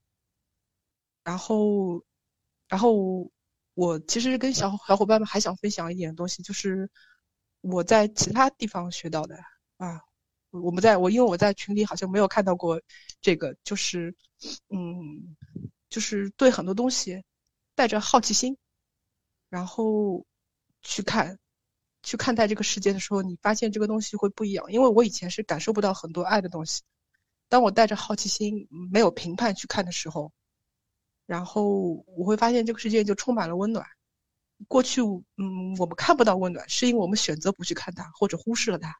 然后，然后我其实跟小小伙伴们还想分享一点东西，就是我在其他地方学到的啊。我们在我因为我在群里好像没有看到过这个，就是嗯，就是对很多东西带着好奇心，然后去看。去看待这个世界的时候，你发现这个东西会不一样。因为我以前是感受不到很多爱的东西，当我带着好奇心、没有评判去看的时候，然后我会发现这个世界就充满了温暖。过去，嗯，我们看不到温暖，是因为我们选择不去看它，或者忽视了它。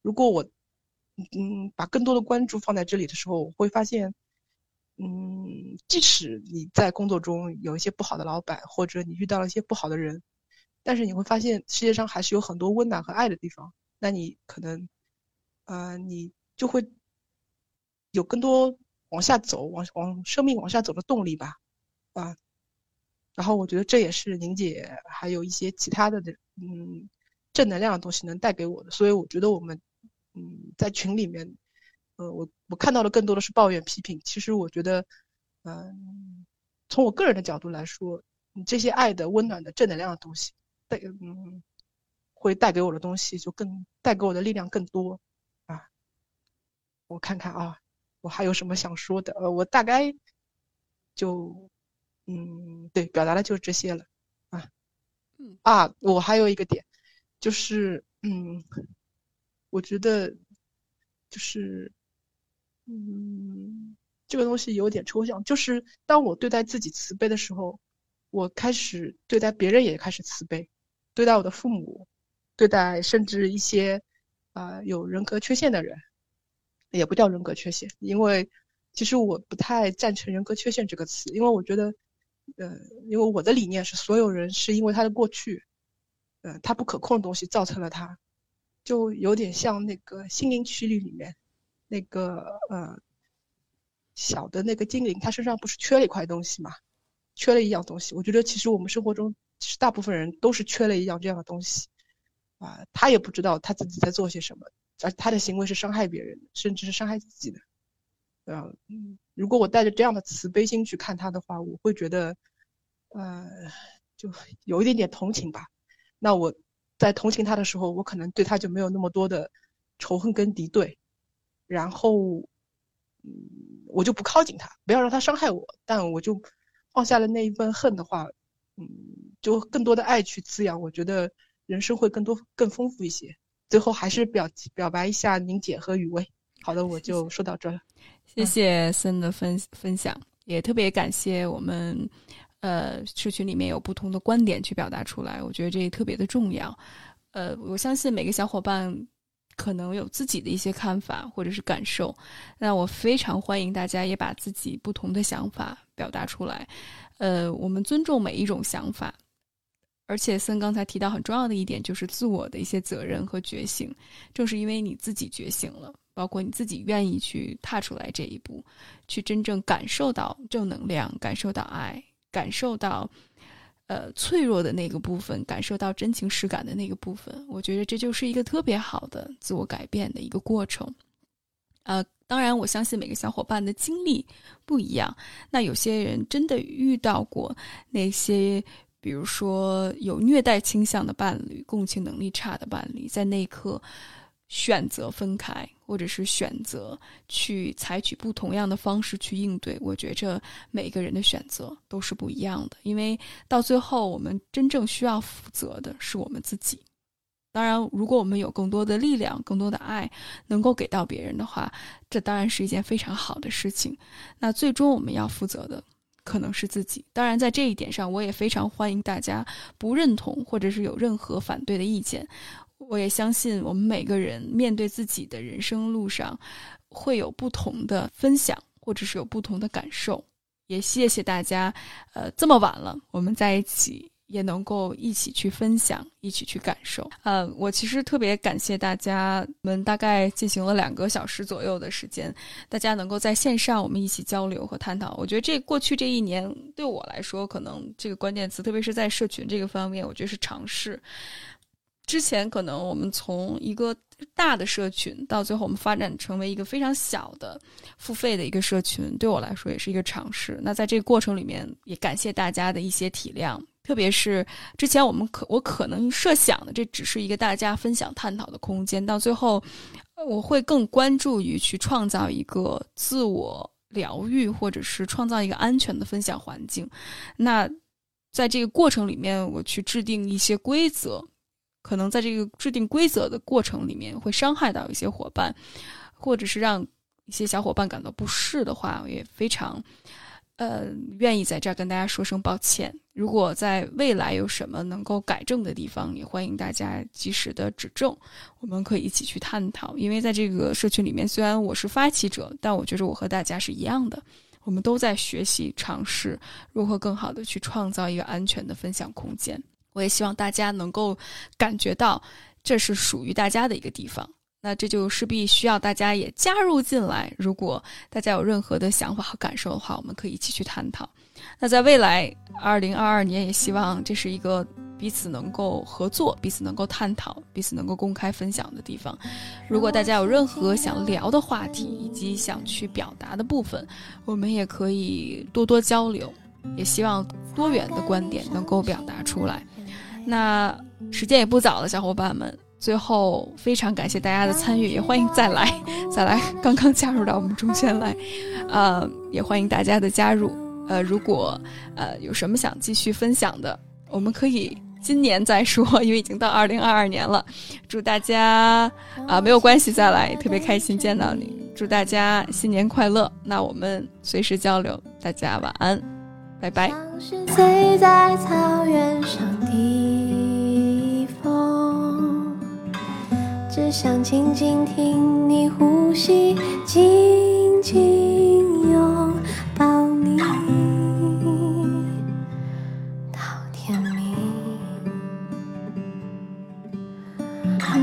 如果我，嗯，把更多的关注放在这里的时候，我会发现，嗯，即使你在工作中有一些不好的老板，或者你遇到了一些不好的人。但是你会发现世界上还是有很多温暖和爱的地方，那你可能，呃，你就会有更多往下走、往往生命往下走的动力吧，啊。然后我觉得这也是宁姐还有一些其他的的嗯正能量的东西能带给我的，所以我觉得我们嗯在群里面，呃，我我看到的更多的是抱怨批评。其实我觉得，嗯，从我个人的角度来说，这些爱的、温暖的、正能量的东西。带嗯，会带给我的东西就更带给我的力量更多啊！我看看啊，我还有什么想说的？呃，我大概就嗯，对，表达的就是这些了啊。嗯啊，我还有一个点，就是嗯，我觉得就是嗯，这个东西有点抽象，就是当我对待自己慈悲的时候，我开始对待别人也开始慈悲。对待我的父母，对待甚至一些啊有人格缺陷的人，也不叫人格缺陷，因为其实我不太赞成人格缺陷这个词，因为我觉得，呃，因为我的理念是所有人是因为他的过去，呃，他不可控的东西造成了他，就有点像那个心灵奇旅里面那个呃小的那个精灵，他身上不是缺了一块东西嘛，缺了一样东西。我觉得其实我们生活中。其实大部分人都是缺了一样这样的东西，啊，他也不知道他自己在做些什么，而他的行为是伤害别人，甚至是伤害自己的。嗯，如果我带着这样的慈悲心去看他的话，我会觉得，呃，就有一点点同情吧。那我在同情他的时候，我可能对他就没有那么多的仇恨跟敌对，然后，嗯，我就不靠近他，不要让他伤害我。但我就放下了那一份恨的话，嗯。就更多的爱去滋养，我觉得人生会更多更丰富一些。最后还是表表白一下宁姐和雨薇。好的，我就说到这了。谢谢森的分分享，也特别感谢我们呃社群里面有不同的观点去表达出来，我觉得这特别的重要。呃，我相信每个小伙伴可能有自己的一些看法或者是感受，那我非常欢迎大家也把自己不同的想法表达出来。呃，我们尊重每一种想法。而且森刚才提到很重要的一点，就是自我的一些责任和觉醒。正是因为你自己觉醒了，包括你自己愿意去踏出来这一步，去真正感受到正能量，感受到爱，感受到呃脆弱的那个部分，感受到真情实感的那个部分。我觉得这就是一个特别好的自我改变的一个过程。呃，当然，我相信每个小伙伴的经历不一样。那有些人真的遇到过那些。比如说，有虐待倾向的伴侣，共情能力差的伴侣，在那一刻选择分开，或者是选择去采取不同样的方式去应对。我觉着每个人的选择都是不一样的，因为到最后，我们真正需要负责的是我们自己。当然，如果我们有更多的力量、更多的爱能够给到别人的话，这当然是一件非常好的事情。那最终我们要负责的。可能是自己，当然在这一点上，我也非常欢迎大家不认同或者是有任何反对的意见。我也相信我们每个人面对自己的人生路上，会有不同的分享，或者是有不同的感受。也谢谢大家，呃，这么晚了，我们在一起。也能够一起去分享，一起去感受。呃，我其实特别感谢大家们，大概进行了两个小时左右的时间，大家能够在线上我们一起交流和探讨。我觉得这过去这一年对我来说，可能这个关键词，特别是在社群这个方面，我觉得是尝试。之前可能我们从一个大的社群，到最后我们发展成为一个非常小的付费的一个社群，对我来说也是一个尝试。那在这个过程里面，也感谢大家的一些体谅，特别是之前我们可我可能设想的，这只是一个大家分享探讨的空间，到最后我会更关注于去创造一个自我疗愈，或者是创造一个安全的分享环境。那在这个过程里面，我去制定一些规则。可能在这个制定规则的过程里面，会伤害到一些伙伴，或者是让一些小伙伴感到不适的话，我也非常，呃，愿意在这儿跟大家说声抱歉。如果在未来有什么能够改正的地方，也欢迎大家及时的指正，我们可以一起去探讨。因为在这个社群里面，虽然我是发起者，但我觉得我和大家是一样的，我们都在学习尝试如何更好的去创造一个安全的分享空间。我也希望大家能够感觉到这是属于大家的一个地方，那这就势必需要大家也加入进来。如果大家有任何的想法和感受的话，我们可以一起去探讨。那在未来二零二二年，也希望这是一个彼此能够合作、彼此能够探讨、彼此能够公开分享的地方。如果大家有任何想聊的话题以及想去表达的部分，我们也可以多多交流。也希望多元的观点能够表达出来。那时间也不早了，小伙伴们，最后非常感谢大家的参与，也欢迎再来，再来刚刚加入到我们中间来，呃，也欢迎大家的加入。呃，如果呃有什么想继续分享的，我们可以今年再说，因为已经到二零二二年了。祝大家啊没有关系，再来，特别开心见到你。祝大家新年快乐。那我们随时交流，大家晚安，拜拜。在草原上的风，只想静静听你呼吸，紧紧拥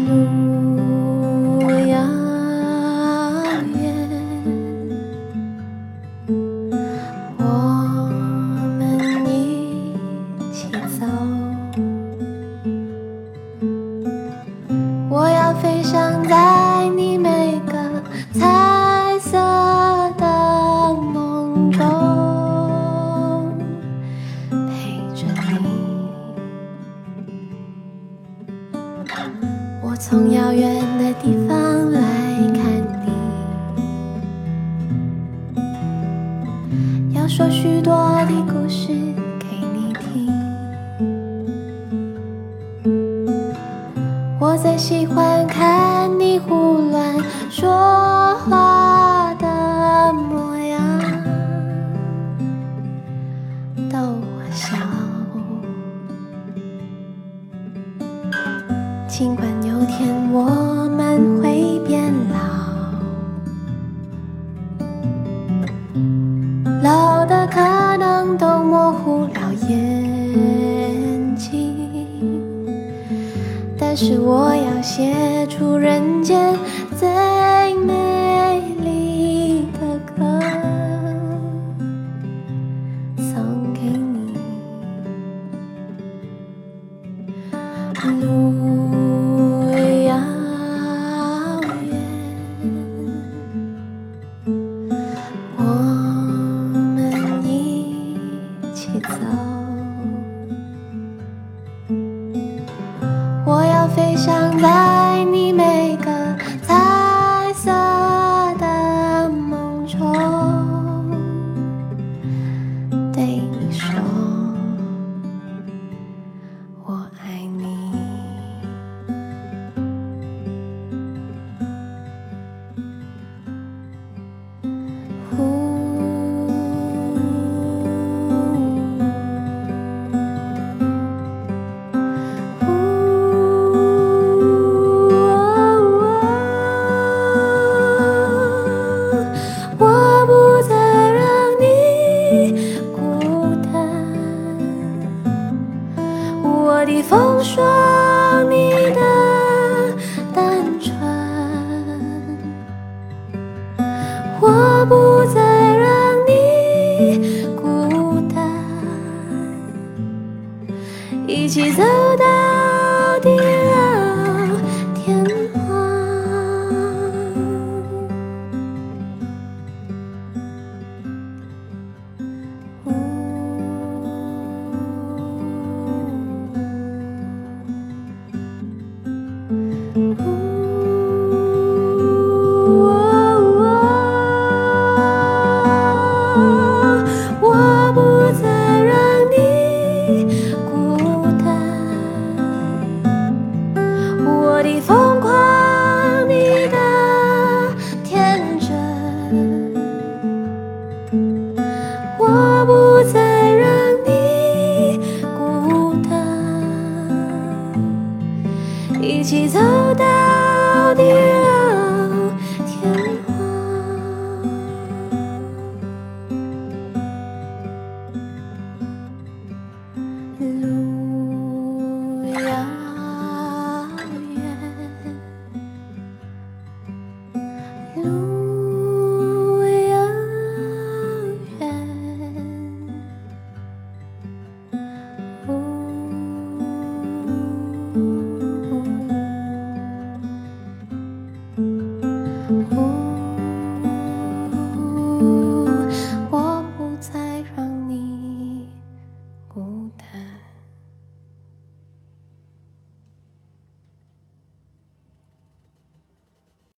路是我要写